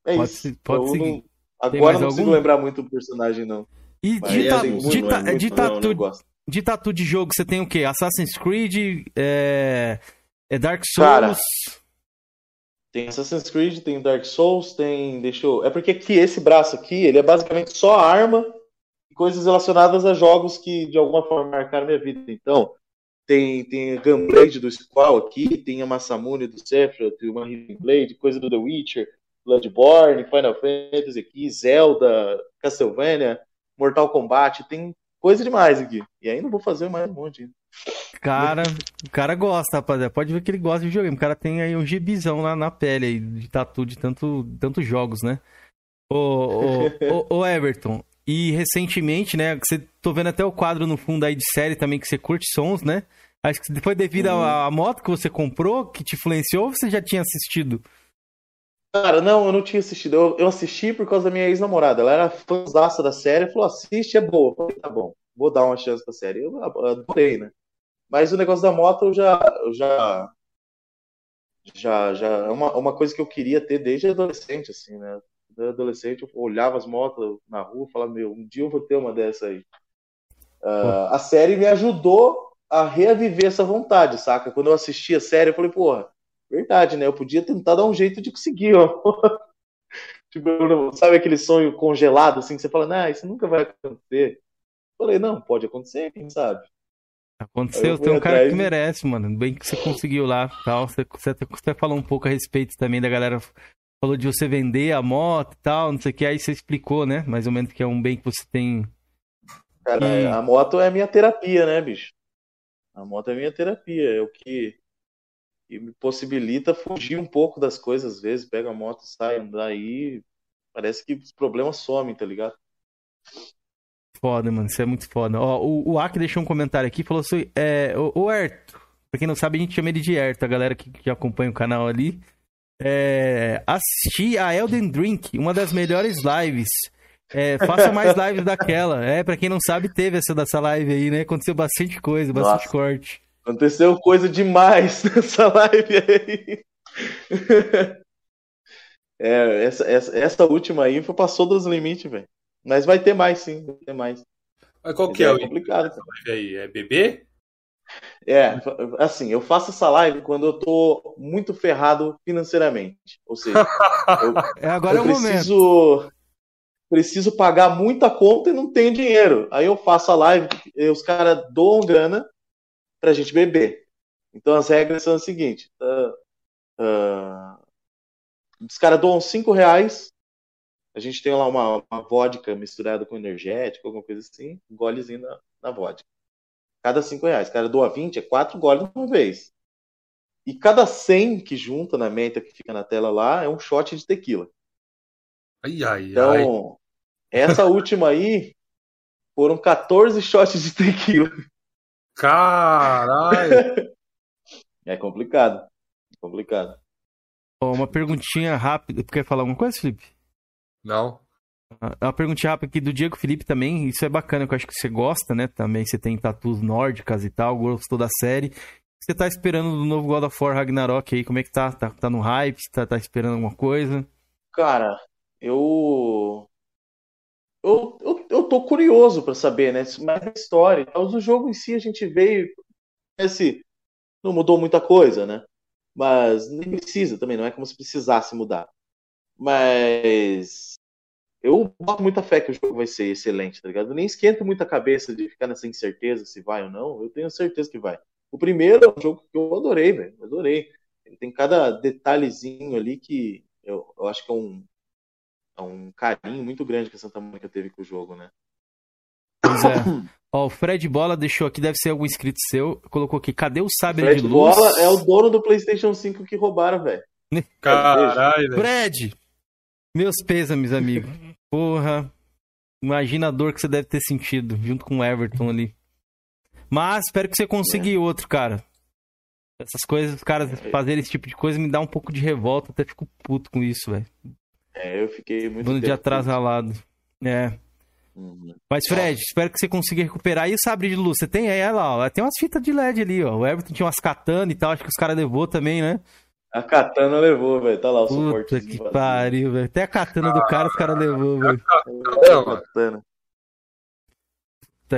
é pode isso. Se, pode seguir. Não, agora não consigo algum? lembrar muito do personagem, não. E de, ta, de, ta, de, tatu, de tatu de jogo, você tem o quê? Assassin's Creed, é, é Dark Souls. Cara, tem Assassin's Creed, tem Dark Souls, tem. Deixa eu. É porque aqui, esse braço aqui, ele é basicamente só arma coisas relacionadas a jogos que de alguma forma marcaram minha vida. Então, tem, tem a Gunblade do Squall aqui, tem a Masamune do Sephiroth, uma Healing Blade, coisa do The Witcher, Bloodborne, Final Fantasy aqui, Zelda, Castlevania, Mortal Kombat, tem coisa demais aqui. E ainda vou fazer mais um monte. Cara, o cara gosta, rapaziada. Pode ver que ele gosta de videogame. O cara tem aí um gibizão na, na pele aí, de tatu de tanto, tantos jogos, né? Ô, ô, ô, ô Everton, e recentemente, né, você tô vendo até o quadro no fundo aí de série também que você curte sons, né? Acho que foi devido uhum. à moto que você comprou que te influenciou ou você já tinha assistido? Cara, não, eu não tinha assistido. Eu, eu assisti por causa da minha ex-namorada. Ela era fãzaça da série, falou: assiste, é boa. Eu falei, tá bom, vou dar uma chance pra série. Eu adorei, né? Mas o negócio da moto eu já. Eu já já, já é uma, uma coisa que eu queria ter desde adolescente, assim, né? Adolescente eu olhava as motos na rua e falava, meu, um dia eu vou ter uma dessa aí. Uh, a série me ajudou a reaviver essa vontade, saca? Quando eu assisti a série, eu falei, porra, verdade, né? Eu podia tentar dar um jeito de conseguir, ó. tipo, sabe aquele sonho congelado, assim, que você fala, não, isso nunca vai acontecer. Eu falei, não, pode acontecer, quem sabe? Aconteceu, tem um cara que merece, mano. Bem que você conseguiu lá tal. Você, você, você falou um pouco a respeito também da galera. Falou de você vender a moto e tal, não sei o que. Aí você explicou, né? Mais ou menos que é um bem que você tem. Cara, e... a moto é minha terapia, né, bicho? A moto é minha terapia. É o que, que me possibilita fugir um pouco das coisas às vezes. Pega a moto, sai, andar aí. Parece que os problemas somem, tá ligado? Foda, mano, isso é muito foda. Ó, o, o Aki deixou um comentário aqui, falou assim, é, o, o Erto, pra quem não sabe, a gente chama ele de Erto, a galera que, que acompanha o canal ali. É, assisti a Elden Drink, uma das melhores lives. É, faça mais lives daquela. É, pra quem não sabe, teve essa dessa live aí, né? Aconteceu bastante coisa, bastante Nossa, corte. Aconteceu coisa demais nessa live aí. é, essa, essa, essa última aí foi, passou dos limites, velho. Mas vai ter mais, sim, vai ter mais. Mas qual que é, é o complicado? Aí? É bebê? É, assim, eu faço essa live quando eu tô muito ferrado financeiramente. Ou seja, eu, é agora eu é preciso, momento. preciso pagar muita conta e não tenho dinheiro. Aí eu faço a live, e os caras doam grana pra gente beber. Então as regras são as seguintes: uh, uh, os caras doam 5 reais a gente tem lá uma, uma vodka misturada com energético, alguma coisa assim, um golezinho na, na vodka. Cada cinco reais. Cada doa 20, é quatro goles uma vez. E cada 100 que junta na meta que fica na tela lá é um shot de tequila. Ai, ai, então, ai. essa última aí foram 14 shots de tequila. Caralho! é complicado. É complicado. Uma perguntinha rápida. Quer falar alguma coisa, Felipe? Não. É uma pergunta rápida aqui do Diego Felipe também. Isso é bacana, eu acho que você gosta, né? Também você tem tatus nórdicas e tal, gostou da série. Você tá esperando do novo God of War Ragnarok aí? Como é que tá? Tá, tá no hype? Tá, tá esperando alguma coisa? Cara, eu. Eu, eu, eu tô curioso para saber, né? Mais a história. O jogo em si a gente veio. Esse não mudou muita coisa, né? Mas nem precisa também, não é como se precisasse mudar. Mas eu boto muita fé que o jogo vai ser excelente, tá ligado? Eu nem esquento muita cabeça de ficar nessa incerteza se vai ou não. Eu tenho certeza que vai. O primeiro é um jogo que eu adorei, velho. Adorei. Ele tem cada detalhezinho ali que eu, eu acho que é um, é um carinho muito grande que a Santa Mônica teve com o jogo, né? Pois é. Ó, o Fred Bola deixou aqui, deve ser algum inscrito seu, colocou aqui, cadê o sabre Fred de luz? Bola é o dono do PlayStation 5 que roubaram, velho. Caralho, velho. Fred, meus pêsames, amigo. Porra. Imagina a dor que você deve ter sentido junto com o Everton ali. Mas espero que você consiga é. outro, cara. Essas coisas, os caras é. fazerem esse tipo de coisa me dá um pouco de revolta. Até fico puto com isso, velho. É, eu fiquei muito. Bando de atrasalado. É. Uhum. Mas, Fred, espero que você consiga recuperar. E o sabre de luz? Você tem aí, lá, ó. Tem umas fitas de LED ali, ó. O Everton tinha umas katana e tal. Acho que os caras levou também, né? A katana levou, velho. Tá lá o Puta que pariu, velho. Até a katana do cara os caras levou, velho. katana.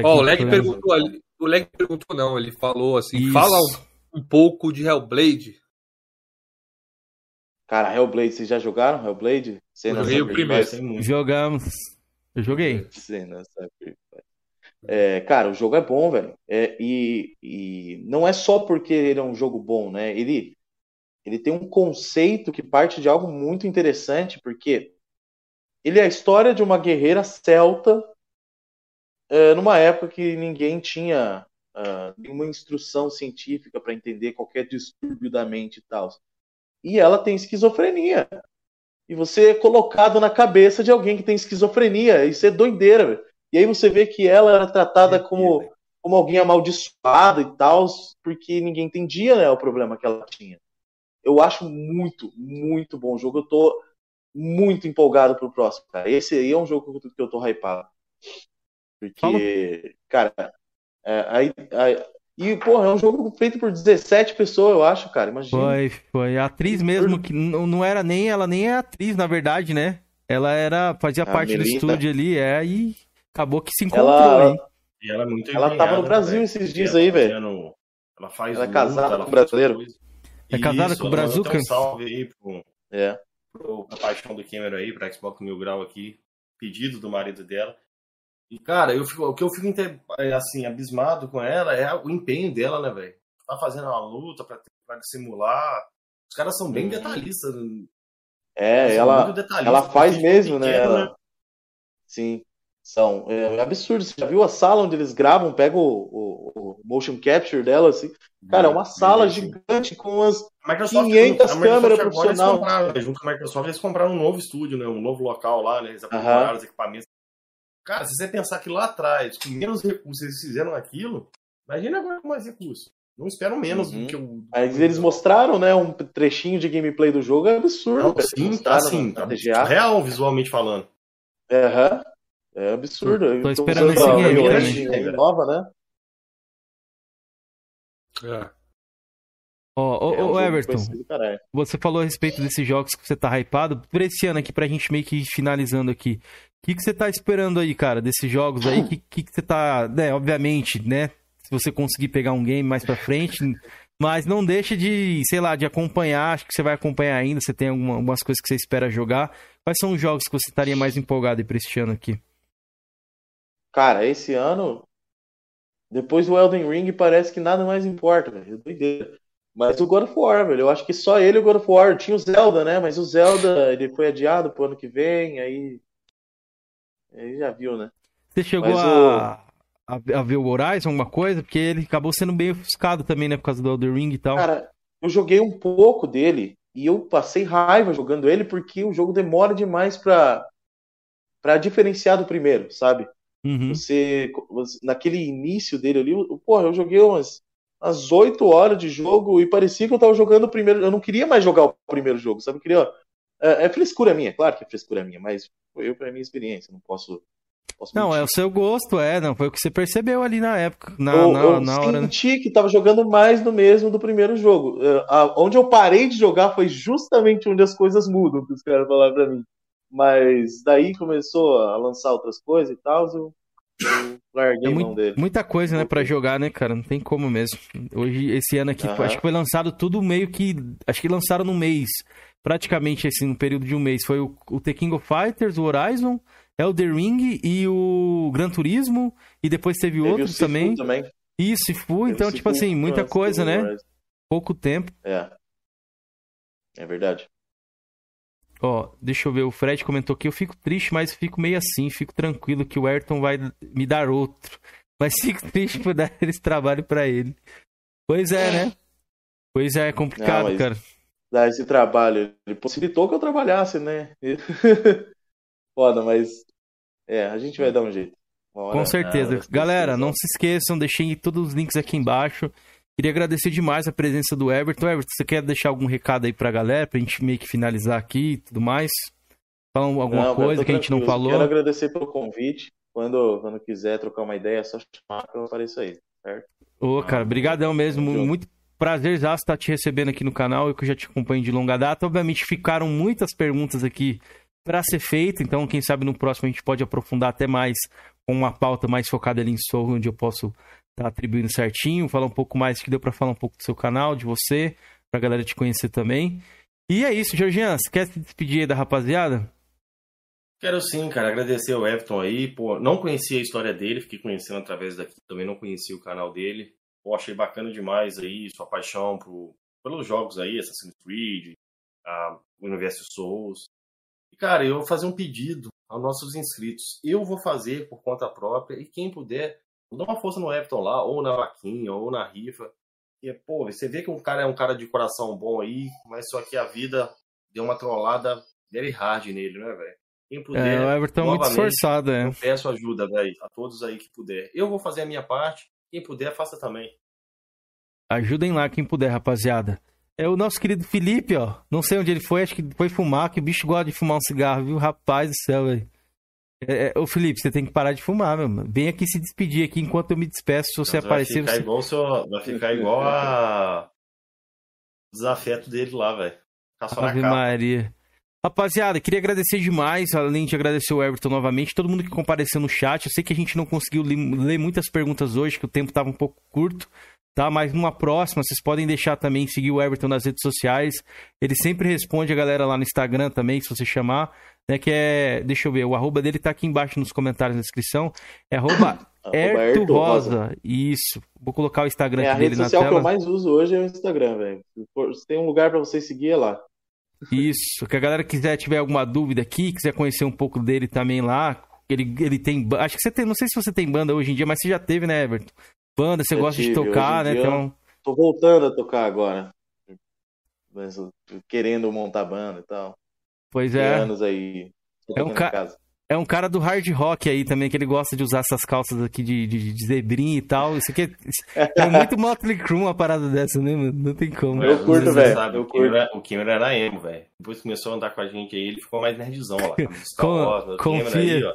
Ó, o Leg perguntou ali. O Leg perguntou, não. Ele falou assim: Isso. fala um, um, pouco de Hellblade. Cara, Hellblade, vocês já jogaram Hellblade? Eu joguei o primeiro. Jogamos. Eu joguei. É, cara, o jogo é bom, velho. É, e, e não é só porque ele é um jogo bom, né? Ele ele tem um conceito que parte de algo muito interessante, porque ele é a história de uma guerreira celta uh, numa época que ninguém tinha uh, nenhuma instrução científica para entender qualquer distúrbio da mente e tal. E ela tem esquizofrenia. E você é colocado na cabeça de alguém que tem esquizofrenia. Isso é doideira. Véio. E aí você vê que ela era tratada como, como alguém amaldiçoado e tal, porque ninguém entendia né, o problema que ela tinha. Eu acho muito, muito bom o jogo. Eu tô muito empolgado pro próximo, cara. Esse aí é um jogo que eu tô hypado. Porque, Fala. cara, é, aí, aí, e, porra, é um jogo feito por 17 pessoas, eu acho, cara. Imagina. Foi, foi. A atriz mesmo, que não, não era nem. Ela nem é atriz, na verdade, né? Ela era. Fazia a parte do estúdio ali, é, e acabou que se encontrou ela, aí. E ela é muito Ela tava no Brasil esses dias aí, velho. Ela faz. Ela é casada com brasileiro. É casada com o Brazuca? Um salve aí pro, é. pro a paixão do Cameron aí, pra Xbox Mil Grau aqui. Pedido do marido dela. E, cara, eu fico, o que eu fico é, assim, abismado com ela é o empenho dela, né, velho? Tá fazendo uma luta pra, pra simular. Os caras são bem detalhistas. É, ela, ela faz mesmo, né? pequeno, né? Ela... Sim, são. É, é, absurdo. Você já viu a sala onde eles gravam? Pega o, o, o motion capture dela, assim. Cara, é uma sala gigante com umas 500 câmeras profissionais. Junto com a Microsoft, eles compraram um novo estúdio, né? Um novo local lá, né? Eles aprimoraram os equipamentos Cara, se você pensar que lá atrás, com menos recursos, eles fizeram aquilo, imagina agora com mais recursos. Não espero menos uhum. do que o. Mas eles mostraram, né, um trechinho de gameplay do jogo, é absurdo. Não, sim, tá assim, tá real visualmente falando. Aham. Uhum. É absurdo. Tô, tô esperando esse game também. nova, né? É. Ó, oh, oh, Everton, você falou a respeito desses jogos que você tá hypado. Por esse ano aqui, pra gente meio que ir finalizando aqui. O que, que você tá esperando aí, cara, desses jogos aí? O que, que, que você tá. Né, obviamente, né? Se você conseguir pegar um game mais pra frente. Mas não deixa de, sei lá, de acompanhar. Acho que você vai acompanhar ainda. Você tem alguma, algumas coisas que você espera jogar. Quais são os jogos que você estaria mais empolgado aí pra este ano aqui? Cara, esse ano, depois do Elden Ring, parece que nada mais importa, velho. É doideira. Mas o God of War, velho, eu acho que só ele e o God of War. Tinha o Zelda, né? Mas o Zelda, ele foi adiado pro ano que vem, aí Aí já viu, né? Você chegou a, o... a, ver o Horizon, alguma coisa? Porque ele acabou sendo bem ofuscado também, né? Por causa do Elder Ring e tal. Cara, eu joguei um pouco dele e eu passei raiva jogando ele porque o jogo demora demais pra, pra diferenciar do primeiro, sabe? Uhum. Você, naquele início dele ali, porra, eu joguei umas umas 8 horas de jogo e parecia que eu tava jogando o primeiro. Eu não queria mais jogar o primeiro jogo, sabe? Eu queria. É, é frescura minha, claro que é frescura minha, mas foi eu para minha experiência, não posso. posso não, mentir. é o seu gosto, é, não foi o que você percebeu ali na época, na, eu, na, eu na hora. Eu senti que tava jogando mais do mesmo do primeiro jogo. Uh, onde eu parei de jogar foi justamente onde as coisas mudam, que os caras falaram para mim. Mas daí começou a lançar outras coisas e tal, eu, eu larguei é muito, dele. Muita coisa, né, para jogar, né, cara? Não tem como mesmo. Hoje, esse ano aqui, acho que foi lançado tudo meio que. Acho que lançaram no mês praticamente assim, no período de um mês, foi o, o The King of Fighters, o Horizon, Elder Ring e o Gran Turismo, e depois teve, teve outros também. também. Isso, Sifu, então, tipo assim, muita coisa, né? Pouco tempo. É. É verdade. Ó, deixa eu ver, o Fred comentou que eu fico triste, mas fico meio assim, fico tranquilo que o Ayrton vai me dar outro. Mas fico triste por dar esse trabalho para ele. Pois é, né? Pois é, é complicado, Não, cara dar esse trabalho. Ele possibilitou que eu trabalhasse, né? Foda, mas é, a gente vai dar um jeito. Com certeza. Galera, não se esqueçam, deixei todos os links aqui embaixo. Queria agradecer demais a presença do Everton. Everton, você quer deixar algum recado aí pra galera, pra gente meio que finalizar aqui e tudo mais? Falar alguma não, coisa que a gente não falou? Quero agradecer pelo convite. Quando, quando quiser trocar uma ideia, é só chamar que eu apareço aí, certo? Ô, cara, brigadão mesmo. Muito, prazer já estar te recebendo aqui no canal, eu que já te acompanho de longa data. Obviamente ficaram muitas perguntas aqui para ser feita, então quem sabe no próximo a gente pode aprofundar até mais com uma pauta mais focada ali em Soul, onde eu posso tá atribuindo certinho, falar um pouco mais, que deu para falar um pouco do seu canal, de você, pra galera te conhecer também. E é isso, Georgian, você quer se despedir aí da rapaziada? Quero sim, cara, agradecer ao Everton aí, pô, não conhecia a história dele, fiquei conhecendo através daqui, também não conhecia o canal dele, Pô, achei bacana demais aí, sua paixão por, pelos jogos aí, Assassin's Creed, a, o Universo Souls. E, cara, eu vou fazer um pedido aos nossos inscritos. Eu vou fazer por conta própria e quem puder, dá uma força no Everton lá, ou na vaquinha, ou na rifa. E, pô, você vê que um cara é um cara de coração bom aí, mas só que a vida deu uma trollada very hard nele, né, velho? Quem puder. É, o Everton é muito esforçado, é. Eu peço ajuda, velho, a todos aí que puder. Eu vou fazer a minha parte quem puder, faça também. Ajudem lá quem puder, rapaziada. É o nosso querido Felipe, ó. Não sei onde ele foi, acho que foi fumar, que o bicho gosta de fumar um cigarro, viu? Rapaz do céu, velho. É, é, ô Felipe, você tem que parar de fumar, meu mano. Vem aqui se despedir aqui enquanto eu me despeço. Se você Mas aparecer. Vai ficar Você... igual, seu, vai ficar igual a. o desafeto dele lá, velho. Ave. Maria. Rapaziada, queria agradecer demais, além de agradecer o Everton novamente, todo mundo que compareceu no chat. Eu sei que a gente não conseguiu ler muitas perguntas hoje, que o tempo estava um pouco curto, tá? Mas numa próxima, vocês podem deixar também, seguir o Everton nas redes sociais. Ele sempre responde a galera lá no Instagram também, se você chamar, né? Que é, deixa eu ver, o arroba dele tá aqui embaixo nos comentários na descrição. É arroba Erto Rosa. Isso. Vou colocar o Instagram É, a aqui rede dele na social que tela. eu mais uso hoje é o Instagram, velho. Se tem um lugar pra você seguir, é lá. Isso, que a galera quiser tiver alguma dúvida aqui, quiser conhecer um pouco dele também lá, ele, ele tem, acho que você tem, não sei se você tem banda hoje em dia, mas você já teve, né, Everton? Banda, você Já gosta de tive, tocar, hoje né? Então, Tô voltando a tocar agora. Mas eu querendo montar banda e tal. pois Tem é, anos aí. É um ca- é um cara do hard rock aí também, que ele gosta de usar essas calças aqui de, de, de zebrinha e tal. Isso aqui é, é muito Motley Crue uma parada dessa, né, mano? Não tem como. Eu curto, velho, sabe, eu o Kimmer curto. era- O Kimmer era emo, velho. Depois começou a andar com a gente aí, ele ficou mais nerdzão lá. Star Wars, confia. aí, ó.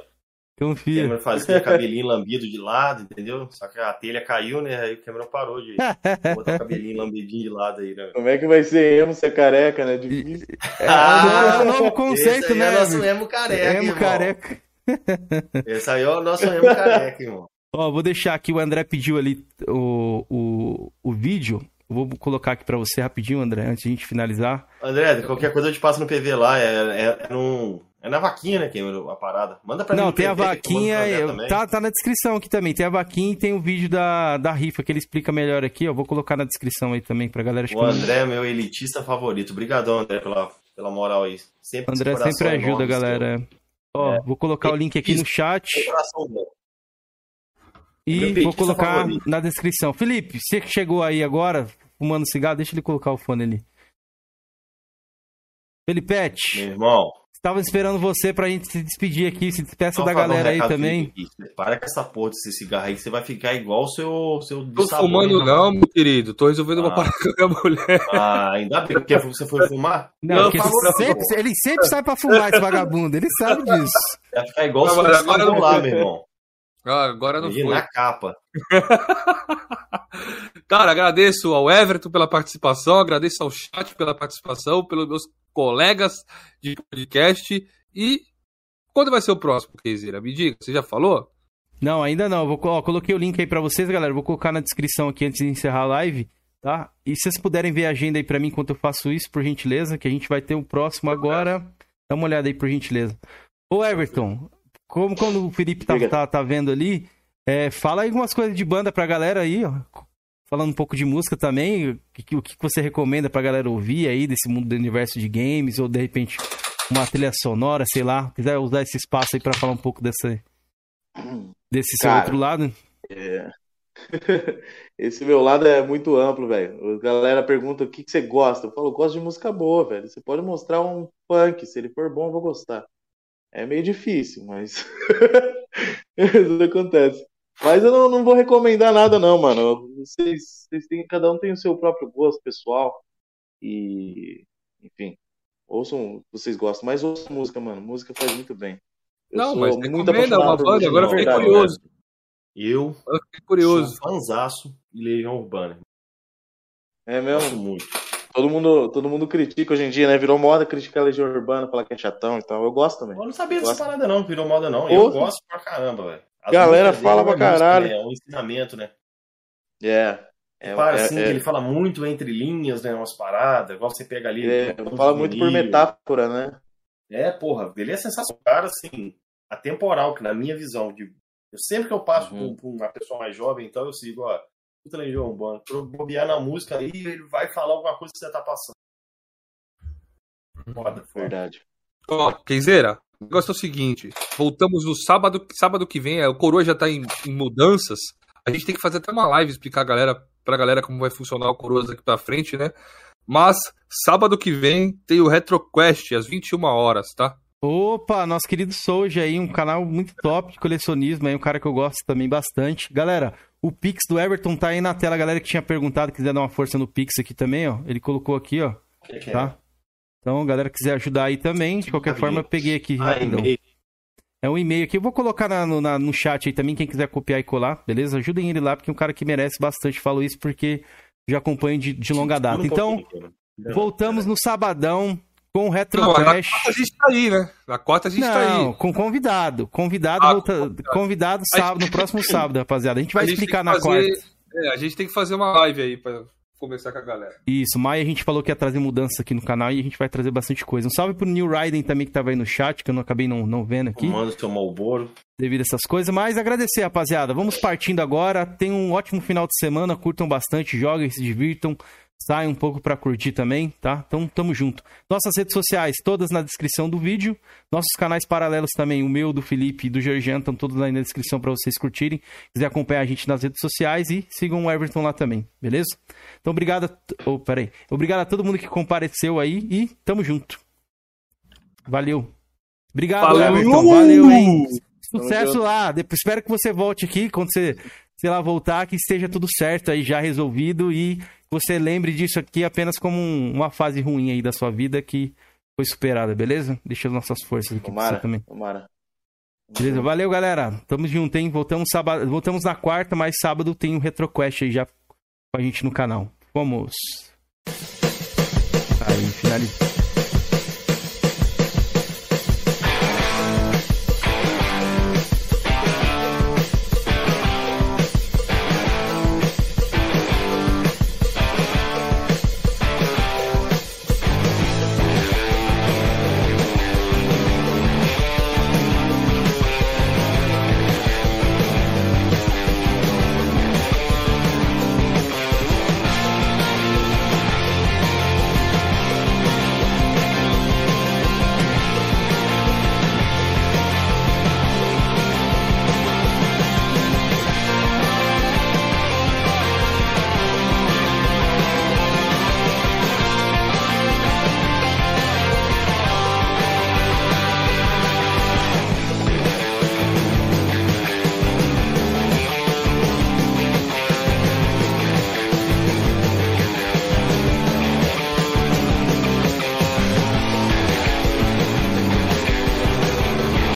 O Confia. Cameron fazia cabelinho lambido de lado, entendeu? Só que a telha caiu, né? Aí o Cameron parou de botar o cabelinho lambidinho de lado aí, né? Como é que vai ser emo ser careca, né? Difícil. É, é um novo conceito, Esse aí né? é o nosso emo careca, Emo irmão. careca. Esse aí é o nosso emo careca, irmão. Ó, vou deixar aqui, o André pediu ali o, o, o vídeo. Vou colocar aqui pra você rapidinho, André, antes de a gente finalizar. André, qualquer coisa eu te passo no PV lá. É, é, é, num- é na vaquinha, né, Cameron, a parada. Manda pra mim Não, tem a eu vaquinha, eu- tá, tá na descrição aqui também. Tem a vaquinha e tem o vídeo da, da rifa que ele explica melhor aqui. Eu vou colocar na descrição aí também pra galera. O André é meu elitista favorito. Obrigadão, André, pela, pela moral aí. Sempre André sempre ajuda, galera. Ó, vou colocar o link aqui no chat e vou colocar favorito. na descrição. Felipe, você que chegou aí agora fumando cigarro, deixa ele colocar o fone ali. Felipete, Meu irmão. Estava esperando você pra gente se despedir aqui, se despeça só da dar um galera aí também. aqui. Para com essa porra desse cigarro aí que você vai ficar igual o seu, seu Tô sabor, fumando hein? não, meu querido. Tô resolvendo uma Ah. parada com a minha mulher. Ah, ainda bem porque você foi fumar. Não, Não, porque ele, sempre, ele sempre sai pra fumar esse vagabundo, ele sabe disso. Vai ficar igual o Não, seu agora não lá, meu irmão. Ah, agora não Ele foi. na capa. Cara, agradeço ao Everton pela participação, agradeço ao chat pela participação, pelos meus colegas de podcast. E quando vai ser o próximo, Keizira? Me diga, você já falou? Não, ainda não. Vou, ó, coloquei o link aí pra vocês, galera. Vou colocar na descrição aqui antes de encerrar a live, tá? E se vocês puderem ver a agenda aí pra mim enquanto eu faço isso, por gentileza, que a gente vai ter o próximo agora. Dá uma olhada aí, por gentileza. Ô, Everton, como quando o Felipe tá, tá, tá vendo ali, é, fala aí algumas coisas de banda pra galera aí, ó. Falando um pouco de música também, o que, você recomenda pra galera ouvir aí desse mundo do universo de games, ou de repente uma trilha sonora, sei lá. Quiser usar esse espaço aí pra falar um pouco dessa, desse seu Cara. outro lado. É. Esse meu lado é muito amplo, velho. A galera pergunta o que, que você gosta. Eu falo, eu gosto de música boa, velho. Você pode mostrar um funk, se ele for bom, eu vou gostar. É meio difícil, mas isso acontece. Mas eu não, não vou recomendar nada, não, mano. Vocês, vocês têm, cada um tem o seu próprio gosto pessoal. E, enfim, ouçam o que vocês gostam. Mas ouçam música, mano. Música faz muito bem. Eu Não, mas muito recomenda uma banda, agora fiquei verdade, curioso. Eu Eu fiquei curioso. sou fanzaço de Legião Urbana. É mesmo? muito. Todo mundo, todo mundo critica hoje em dia, né? Virou moda criticar a Legião Urbana, falar que é chatão e tal. Eu gosto também. Eu não sabia dessa Gosto. parada, não. Virou moda, não. Eu gosto pra caramba, velho. As Galera fala pra é música, caralho. né? É um ensinamento, né? É. É, Para é, assim, é, que ele fala muito entre linhas, né? Umas paradas, igual você pega ali. é, um fala muito por metáfora, né? É, porra, ele é sensacional. Cara, assim, atemporal, que na minha visão, de, eu sempre que eu passo Uhum. por, uma pessoa mais jovem, então eu sigo, ó, puta Legião Urbana. Pra eu bobear na música aí, ele vai falar alguma coisa que você tá passando. Foda, foda. Verdade. Ó, Keizeira, o negócio é o seguinte: voltamos no sábado, sábado que vem, o Coroa já tá em, em mudanças. A gente tem que fazer até uma live explicar a galera, pra galera como vai funcionar o Coroas daqui pra frente, né? Mas sábado que vem tem o RetroQuest às 21 horas, tá? Opa, nosso querido Souja aí, um canal muito top de colecionismo, aí um cara que eu gosto também bastante. Galera, o Pix do Everton tá aí na tela, galera que tinha perguntado, quiser dar uma força no Pix aqui também, ó. Ele colocou aqui, ó. Que que é? Tá? Então, galera que quiser ajudar aí também, de qualquer forma, eu peguei aqui Ah, rapidão. É um e-mail aqui. Eu vou colocar na- no, na- no chat aí também, quem quiser copiar e colar, beleza? Ajudem ele lá, porque é um cara que merece bastante. Falo isso porque já acompanho de, de longa data. Então, cara. voltamos no sabadão com o Retro Não, na quarta a gente tá aí, né? Na quarta a gente tá Não, aí. com convidado. Convidado, Ah, volta- convidado. convidado sábado, no próximo sábado, rapaziada. A gente vai A gente explicar na fazer- quarta. É, a gente tem que fazer uma live aí pra conversar com a galera. Isso, Maia a gente falou que ia trazer mudanças aqui no canal e a gente vai trazer bastante coisa. Um salve pro New Raiden também que tava aí no chat, que eu não acabei não, não vendo aqui. Manda seu Malboro. devido a essas coisas. Mas agradecer, rapaziada. Vamos partindo agora. Tem um ótimo final de semana. Curtam bastante, joguem, se divirtam. Saiam um pouco pra curtir também, tá? Então, tamo junto. Nossas redes sociais, todas na descrição do vídeo. Nossos canais paralelos também, o meu, do Felipe e do Georgiano, estão todos aí na descrição pra vocês curtirem. Quiser acompanhar a gente nas redes sociais e sigam o Everton lá também, beleza? Então, obrigado. A... Oh, peraí. Obrigado a todo mundo que compareceu aí e tamo junto. Valeu. Obrigado, Valeu. Everton. Valeu, hein? Sucesso lá. Espero que você volte aqui quando você, sei lá, voltar, que esteja tudo certo aí, já resolvido e você lembre disso aqui apenas como um- uma fase ruim aí da sua vida que foi superada, beleza? Deixa as nossas forças aqui pra Tomara, você também. tomara. Beleza? Valeu, galera. Tamo junto, hein? Voltamos, sábado, voltamos na quarta, mas sábado tem um RetroQuest aí já com a gente no canal. Vamos. Aí, finalizou.